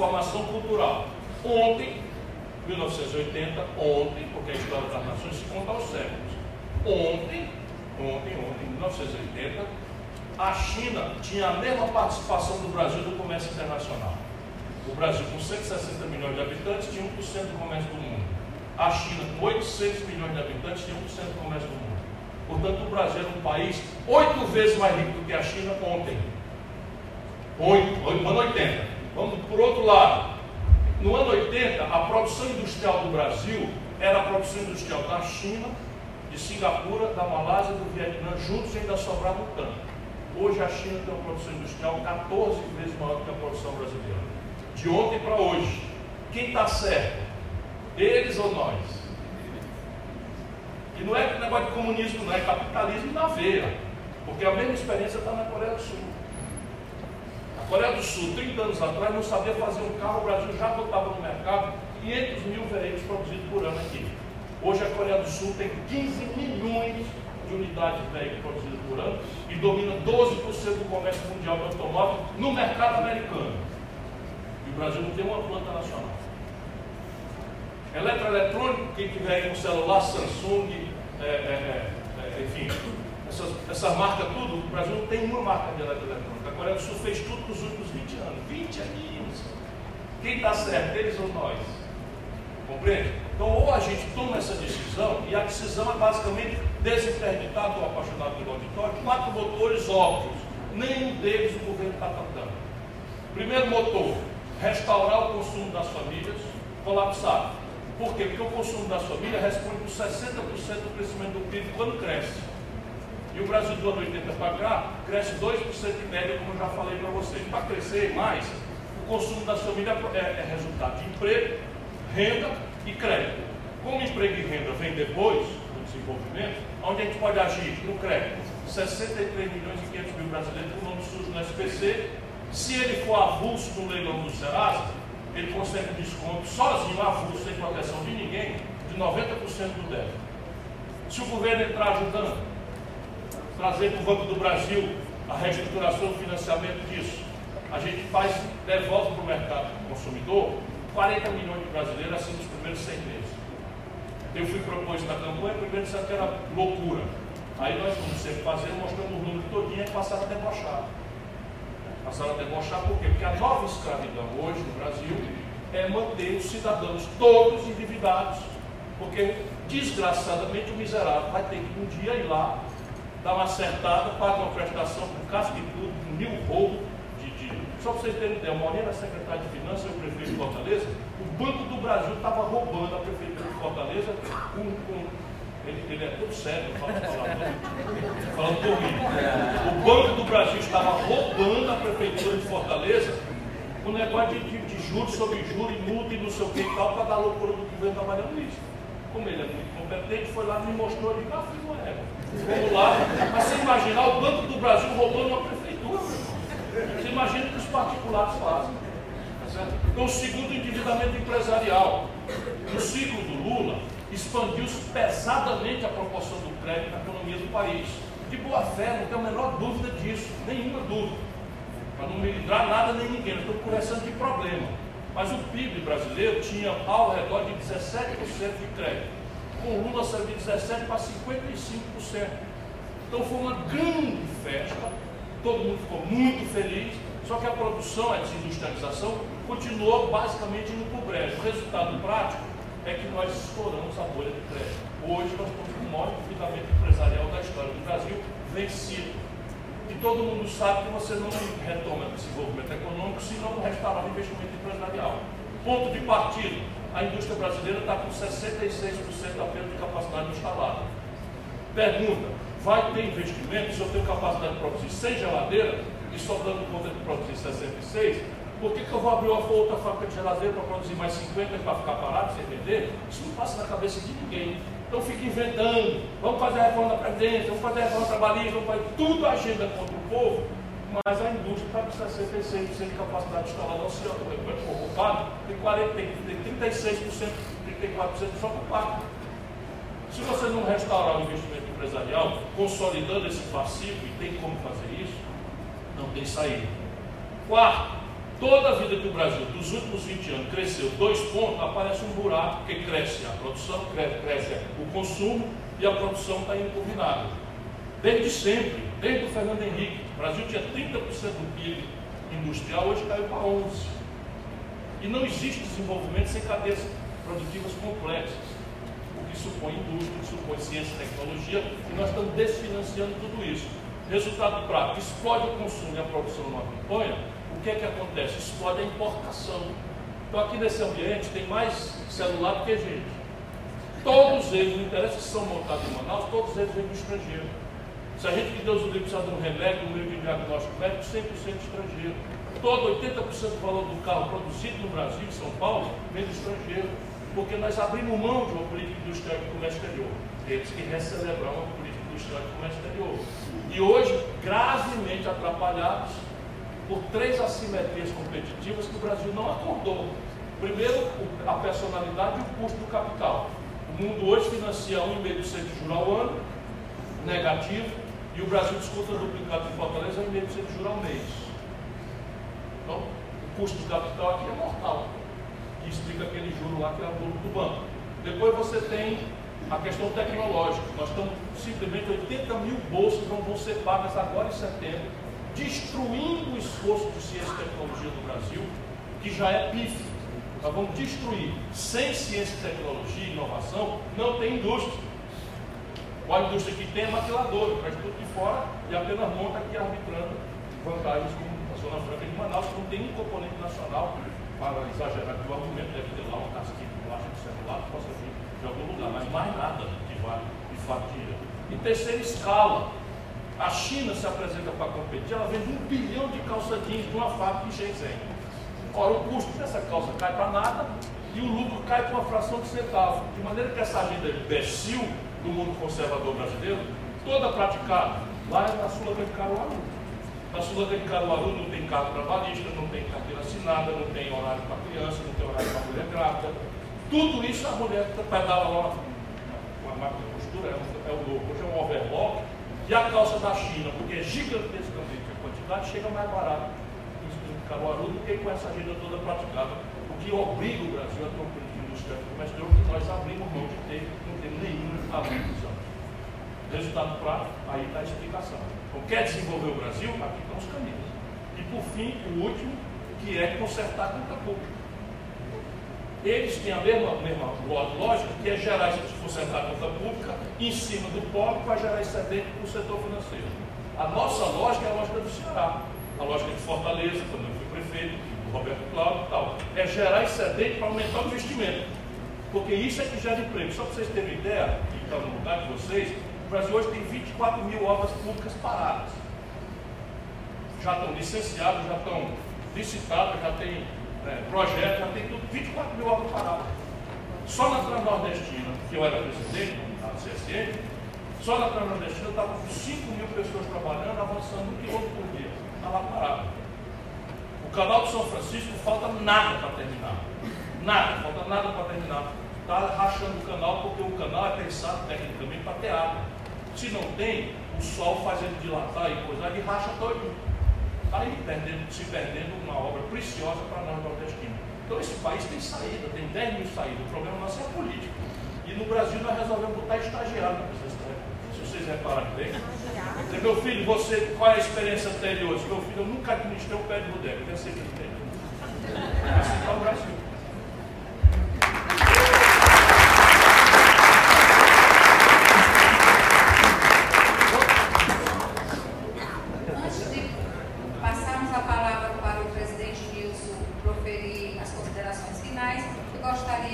Formação cultural. Ontem, 1980, ontem, porque a história das nações se conta aos séculos. Ontem, ontem, ontem, 1980, a China tinha a mesma participação do Brasil no comércio internacional. O Brasil, com 160 milhões de habitantes, tinha 1% do comércio do mundo. A China, com 800 milhões de habitantes, tinha 1% do comércio do mundo. Portanto, o Brasil era um país oito vezes mais rico do que a China ontem. Oito, no ano 80. Vamos por outro lado. No ano 80, a produção industrial do Brasil era a produção industrial da China, de Singapura, da Malásia, do Vietnã, juntos ainda sobrava um tanto. Hoje a China tem uma produção industrial 14 vezes maior que a produção brasileira. De ontem para hoje. Quem está certo? Eles ou nós? E não é negócio de comunismo, não é capitalismo na veia. Porque a mesma experiência está na Coreia do Sul. Coreia do Sul, 30 anos atrás, não sabia fazer um carro, o Brasil já botava no mercado 500 mil veículos produzidos por ano aqui. Hoje a Coreia do Sul tem 15 milhões de unidades de veículos produzidas por ano e domina 12% do comércio mundial de automóvel no mercado americano. E o Brasil não tem uma planta nacional. Eletroeletrônico, quem tiver aí um celular, Samsung, é, é, é, enfim, essas, essas marcas tudo, o Brasil não tem uma marca de eletroeletrônica. A Coreia do Sul fez tudo nos últimos 20 anos. 20 anos. Quem está certo, eles ou nós? Compreende? Então, ou a gente toma essa decisão, e a decisão é basicamente desinterditar, estou apaixonado pelo auditório, quatro motores óbvios. Nenhum deles o governo está tratando. Primeiro motor, restaurar o consumo das famílias, colapsado. Por quê? Porque o consumo da família responde por 60% do crescimento do PIB quando cresce. E o Brasil do ano 80 para cá cresce 2% em média, como eu já falei para vocês. Para crescer mais, o consumo das famílias é, é resultado de emprego, renda e crédito. Como emprego e renda vem depois, desenvolvimento, onde a gente pode agir no crédito. 63 milhões e 500 mil brasileiros com nome sujo no SPC. Se ele for avulso no leilão do Serasa, ele consegue desconto sozinho, avulso, sem proteção de ninguém, de 90% do débito. Se o governo entrar ajudando, trazer para o Banco do Brasil a reestruturação do financiamento disso, a gente faz, devolve para o mercado consumidor 40 milhões de brasileiros assim nos primeiros 100 meses. Eu fui propor isso na campanha, primeiro disseram que era loucura. Aí nós, como sempre fazendo, mostramos o número todinho e passaram a debochar. Passaram a debochar por quê? Porque a nova escravidão hoje no Brasil é manter os cidadãos todos endividados. Porque, desgraçadamente, o miserável vai ter que um dia ir lá, dar uma acertada, pagar uma prestação com casco e tudo, com mil roubos de, de. Só para vocês terem ideia, uma era secretária de Finanças e o prefeito de Fortaleza, o Banco do Brasil estava roubando a prefeitura de Fortaleza com, com ele, ele, é todo sério, fala falando comigo. O Banco do Brasil estava roubando a Prefeitura de Fortaleza com negócio de, de, de juros sobre juros, e multa e não sei o que e tal, para dar loucura do governo trabalhando nisso. Como ele é muito competente, foi lá e me mostrou, ele ah, fiz uma. Vamos lá. Mas você imaginar o Banco do Brasil roubando uma prefeitura, Você imagina o que os particulares fazem. Então, o segundo endividamento empresarial. No ciclo do Lula, expandiu-se pesadamente a proporção do crédito na economia do país. De boa fé, não tenho a menor dúvida disso, nenhuma dúvida. Para não me livrar nada nem ninguém, estou conversando de problema. Mas o PIB brasileiro tinha ao redor de 17% de crédito. Com o Lula saiu de 17% para 55%. Então foi uma grande festa, todo mundo ficou muito feliz, só que a produção, a desindustrialização, continuou basicamente no para O resultado prático é que nós estouramos a bolha de crédito. Hoje nós com o maior endividamento empresarial da história do Brasil vencido. E todo mundo sabe que você não retoma desenvolvimento econômico se não restaurar o investimento empresarial. Ponto de partida, a indústria brasileira está com 66% apenas de capacidade instalada. Pergunta, vai ter investimento se eu tenho capacidade de produzir 100 geladeiras e só dando conta de produzir 66? Por que, que eu vou abrir uma outra fábrica de geladeira para produzir mais 50 para ficar parado sem vender? Isso não passa na cabeça de ninguém. Então fica inventando, vamos fazer a reforma da Previdência, vamos fazer a reforma trabalhista, vamos fazer tudo agenda contra o povo, mas a indústria está com 66% de capacidade de instalar, não se ocupado, tem, 40, tem, tem 36%, 34% desocupado. Se você não restaurar o investimento empresarial, consolidando esse passivo, e tem como fazer isso, não tem saída. Quarto, Toda a vida que o Brasil, dos últimos 20 anos, cresceu dois pontos, aparece um buraco, porque cresce a produção, cresce o consumo e a produção está indo. Desde sempre, desde o Fernando Henrique, o Brasil tinha 30% do PIB industrial, hoje caiu para 11%. E não existe desenvolvimento sem cadeias produtivas complexas, o que supõe indústria, o que supõe ciência e tecnologia, e nós estamos desfinanciando tudo isso. Resultado prático, explode o consumo e a produção não acompanha, o que é que acontece? Explode a importação. Então aqui nesse ambiente tem mais celular do que gente. Todos eles, não interessa se são montados em Manaus, todos eles vêm do estrangeiro. Se a gente que Deus o livre precisa de um remédio, um meio de diagnóstico médico, 100% estrangeiro. Todo 80% do valor do carro produzido no Brasil, em São Paulo, vem do estrangeiro. Porque nós abrimos mão de uma política industrial de comércio exterior. Temos que recelebrar uma política industrial de comércio exterior. E hoje, gravemente atrapalhados por três assimetrias competitivas que o Brasil não acordou. Primeiro, a personalidade e o custo do capital. O mundo hoje financia 1,5% de juros ao ano, negativo, e o Brasil discuta duplicado de Fortaleza 1,5% de juros ao mês. Então, o custo do capital aqui é mortal, que explica aquele juro lá que é o lucro do banco. Depois você tem a questão tecnológica. Nós estamos simplesmente 80 mil bolsas não vão ser pagas agora em setembro destruindo o esforço de ciência e tecnologia do Brasil, que já é pífio. Nós vamos destruir. Sem ciência, tecnologia e inovação, não tem indústria. Ou a indústria que tem é maquiladora, traz tudo de fora e apenas monta aqui arbitrando vantagens como a Zona Franca de Manaus, que não tem um componente nacional, para exagerar que o argumento deve ter lá um casquinho de de celular que possa vir de algum lugar, mas mais nada que vale de fato dinheiro. Em terceira escala, a China se apresenta para competir, ela vende um bilhão de calça jeans de uma fábrica em Shenzhen. Ora, o custo dessa calça cai para nada e o lucro cai por uma fração de centavo. De maneira que essa agenda imbecil do mundo conservador brasileiro, toda praticada lá é na Sula de Caruaru. Na Sula de Caruaru não tem carro trabalhista, não tem carteira assinada, não tem horário para criança, não tem horário para mulher grávida. Tudo isso a mulher pedala lá com a máquina de costura, é, é o novo. Hoje é um overlock. E a calça da China, porque é gigantescamente a quantidade, chega mais barato em Caruaru do que com essa agenda toda praticada. O que obriga o Brasil a ter um política industrial comercial que nós abrimos mão de ter, não temos nenhum Resultado prático, aí está a explicação. Então, quer desenvolver o Brasil? Aqui estão os caminhos. E por fim, o último, que é consertar a conta pública. Eles têm a mesma, mesma lógica, que é gerar, consertar a conta pública em cima do pobre para gerar excedente para o setor financeiro. A nossa lógica é a lógica do Ceará, a lógica de Fortaleza, quando eu fui prefeito, do Roberto Cláudio e tal. É gerar excedente para aumentar o investimento. Porque isso é que gera emprego. Só para vocês terem uma ideia, está no lugar de vocês, o Brasil hoje tem 24 mil obras públicas paradas. Já estão licenciadas, já estão licitadas, já tem é, projetos, já tem tudo, 24 mil obras paradas. Só na Transnordestina, que eu era presidente da CSN, só na Transnordestina eu estava com 5 mil pessoas trabalhando, avançando um quilômetro por dia. Estava parado. O canal de São Francisco falta nada para terminar. Nada, falta nada para terminar. Está rachando o canal porque o canal é pensado tecnicamente para ter água. Se não tem, o sol faz ele dilatar e coisa, ele racha todo. Está aí perdendo, se perdendo uma obra preciosa para nós nordestinos. Então esse país tem saída, tem 10 mil saídas. O problema nosso é a política. E no Brasil nós resolvemos botar estagiário na Se vocês repararem bem. Dizer, meu filho, você, qual é a experiência anterior? Meu filho, eu nunca administrei um pé de bodega, eu ser presidente. Assim está o Brasil.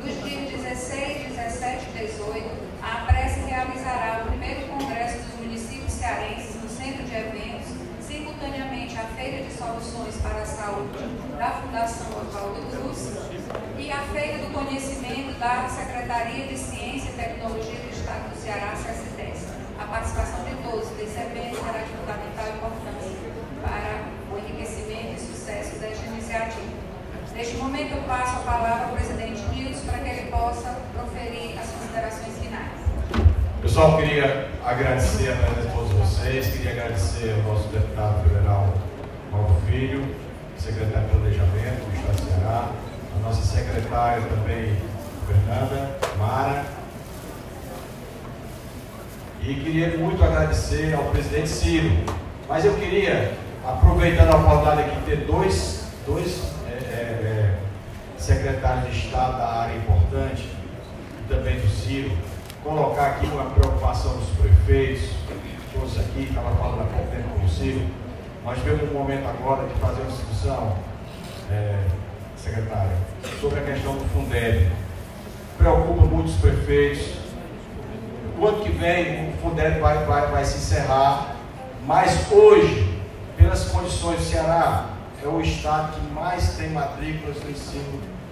Nos dias 16, 17 e 18, a APRES realizará o primeiro Congresso dos Municípios Cearenses no Centro de Eventos, simultaneamente à Feira de Soluções para a Saúde da Fundação Oswaldo Cruz e à Feira do Conhecimento da Secretaria de Ciência e Tecnologia do Estado do Ceará, SESDES. A participação de todos os evento será de fundamental importância para o enriquecimento e sucesso desta iniciativa. Neste momento, eu passo a palavra ao presidente Nilson para que ele possa proferir as considerações finais. Pessoal, queria agradecer a todos vocês, queria agradecer ao nosso deputado federal Paulo Filho, secretário de Planejamento do Estado do Ceará, a nossa secretária também, Fernanda Mara. E queria muito agradecer ao presidente Ciro. Mas eu queria, aproveitando a oportunidade aqui, ter dois, dois secretário de Estado da área importante, e também do Ciro, colocar aqui uma preocupação dos prefeitos, trouxe aqui, estava falando há pouco tempo com o Ciro. Nós temos um momento agora de fazer uma discussão, é, secretária, sobre a questão do Fundeb. Preocupa muitos prefeitos. O ano que vem o Fundeb vai, vai, vai se encerrar, mas hoje, pelas condições do Ceará, é o estado que mais tem matrículas no ensino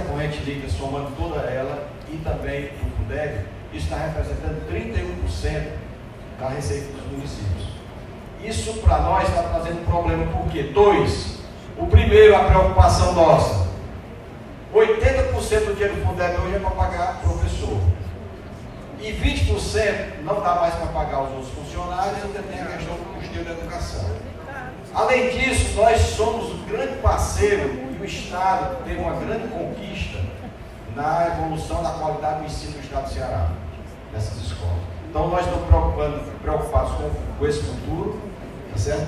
corrente líquida, somando toda ela, e também o isso está representando 31% da receita dos municípios. Isso para nós está trazendo problema, por quê? Dois, o primeiro, a preocupação nossa. 80% do dinheiro do Fundeb hoje é para pagar professor. E 20% não dá mais para pagar os outros funcionários, ainda tem a questão do custeio da educação. Além disso, nós somos um grande parceiro o Estado teve uma grande conquista na evolução da qualidade do ensino do Estado do Ceará, nessas escolas. Então nós estamos preocupados com, com esse futuro, tá certo?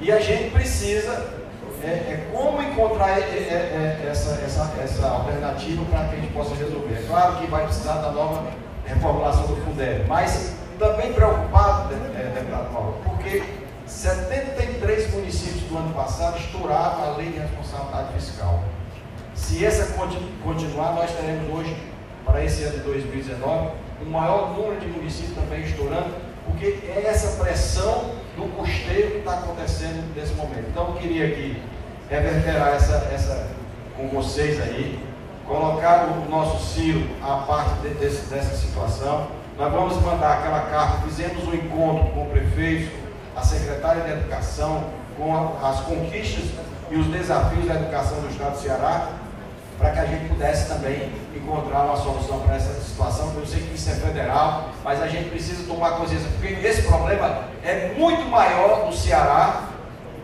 E a gente precisa é, é como encontrar é, é, é essa, essa, essa alternativa para que a gente possa resolver. É claro que vai precisar da nova reformulação do Fundeb, mas também preocupado, é, deputado Paulo, porque 73 municípios do ano passado estouraram a lei de responsabilidade fiscal. Se essa continuar, nós teremos hoje, para esse ano de 2019, um maior número de municípios também estourando, porque é essa pressão do custeio que está acontecendo nesse momento. Então, eu queria aqui reverberar essa, essa com vocês aí, colocar o nosso Ciro à parte de, desse, dessa situação. Nós vamos mandar aquela carta, fizemos um encontro com o prefeito, a secretária de Educação, com as conquistas e os desafios da educação do Estado do Ceará, para que a gente pudesse também encontrar uma solução para essa situação, eu sei que isso é federal, mas a gente precisa tomar consciência, porque esse problema é muito maior no Ceará,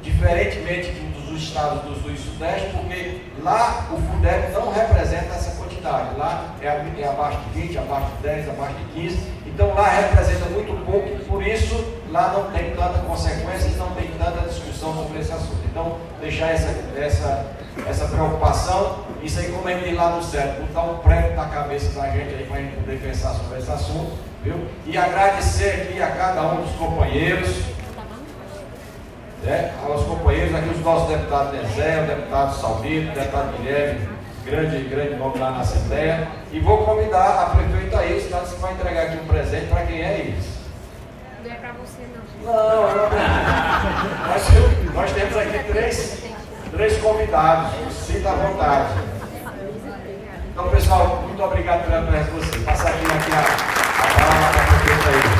diferentemente dos estados do Sul e Sudeste, porque lá o FUDEP não representa essa quantidade, lá é, é abaixo de 20, abaixo de 10, abaixo de 15, então lá representa muito pouco, por isso lá não tem tanta consequência e não tem tanta discussão sobre esse assunto. Então, deixar essa, essa, essa preocupação isso aí, como a gente lá no céu, botar um prego na cabeça da gente aí para a gente poder pensar sobre esse assunto, viu? E agradecer aqui a cada um dos companheiros, né? aos companheiros, aqui os nossos deputados Dezé, o deputado Salvino, o deputado Guilherme, grande, grande nome lá na Assembleia. E vou convidar a prefeita Iris, que vai entregar aqui um presente para quem é Iris. Não, não. Nós, nós temos aqui três, três convidados. Sinta à vontade. Então, pessoal, muito obrigado pela presença de vocês. Passadinha aqui a palavra para vocês aí.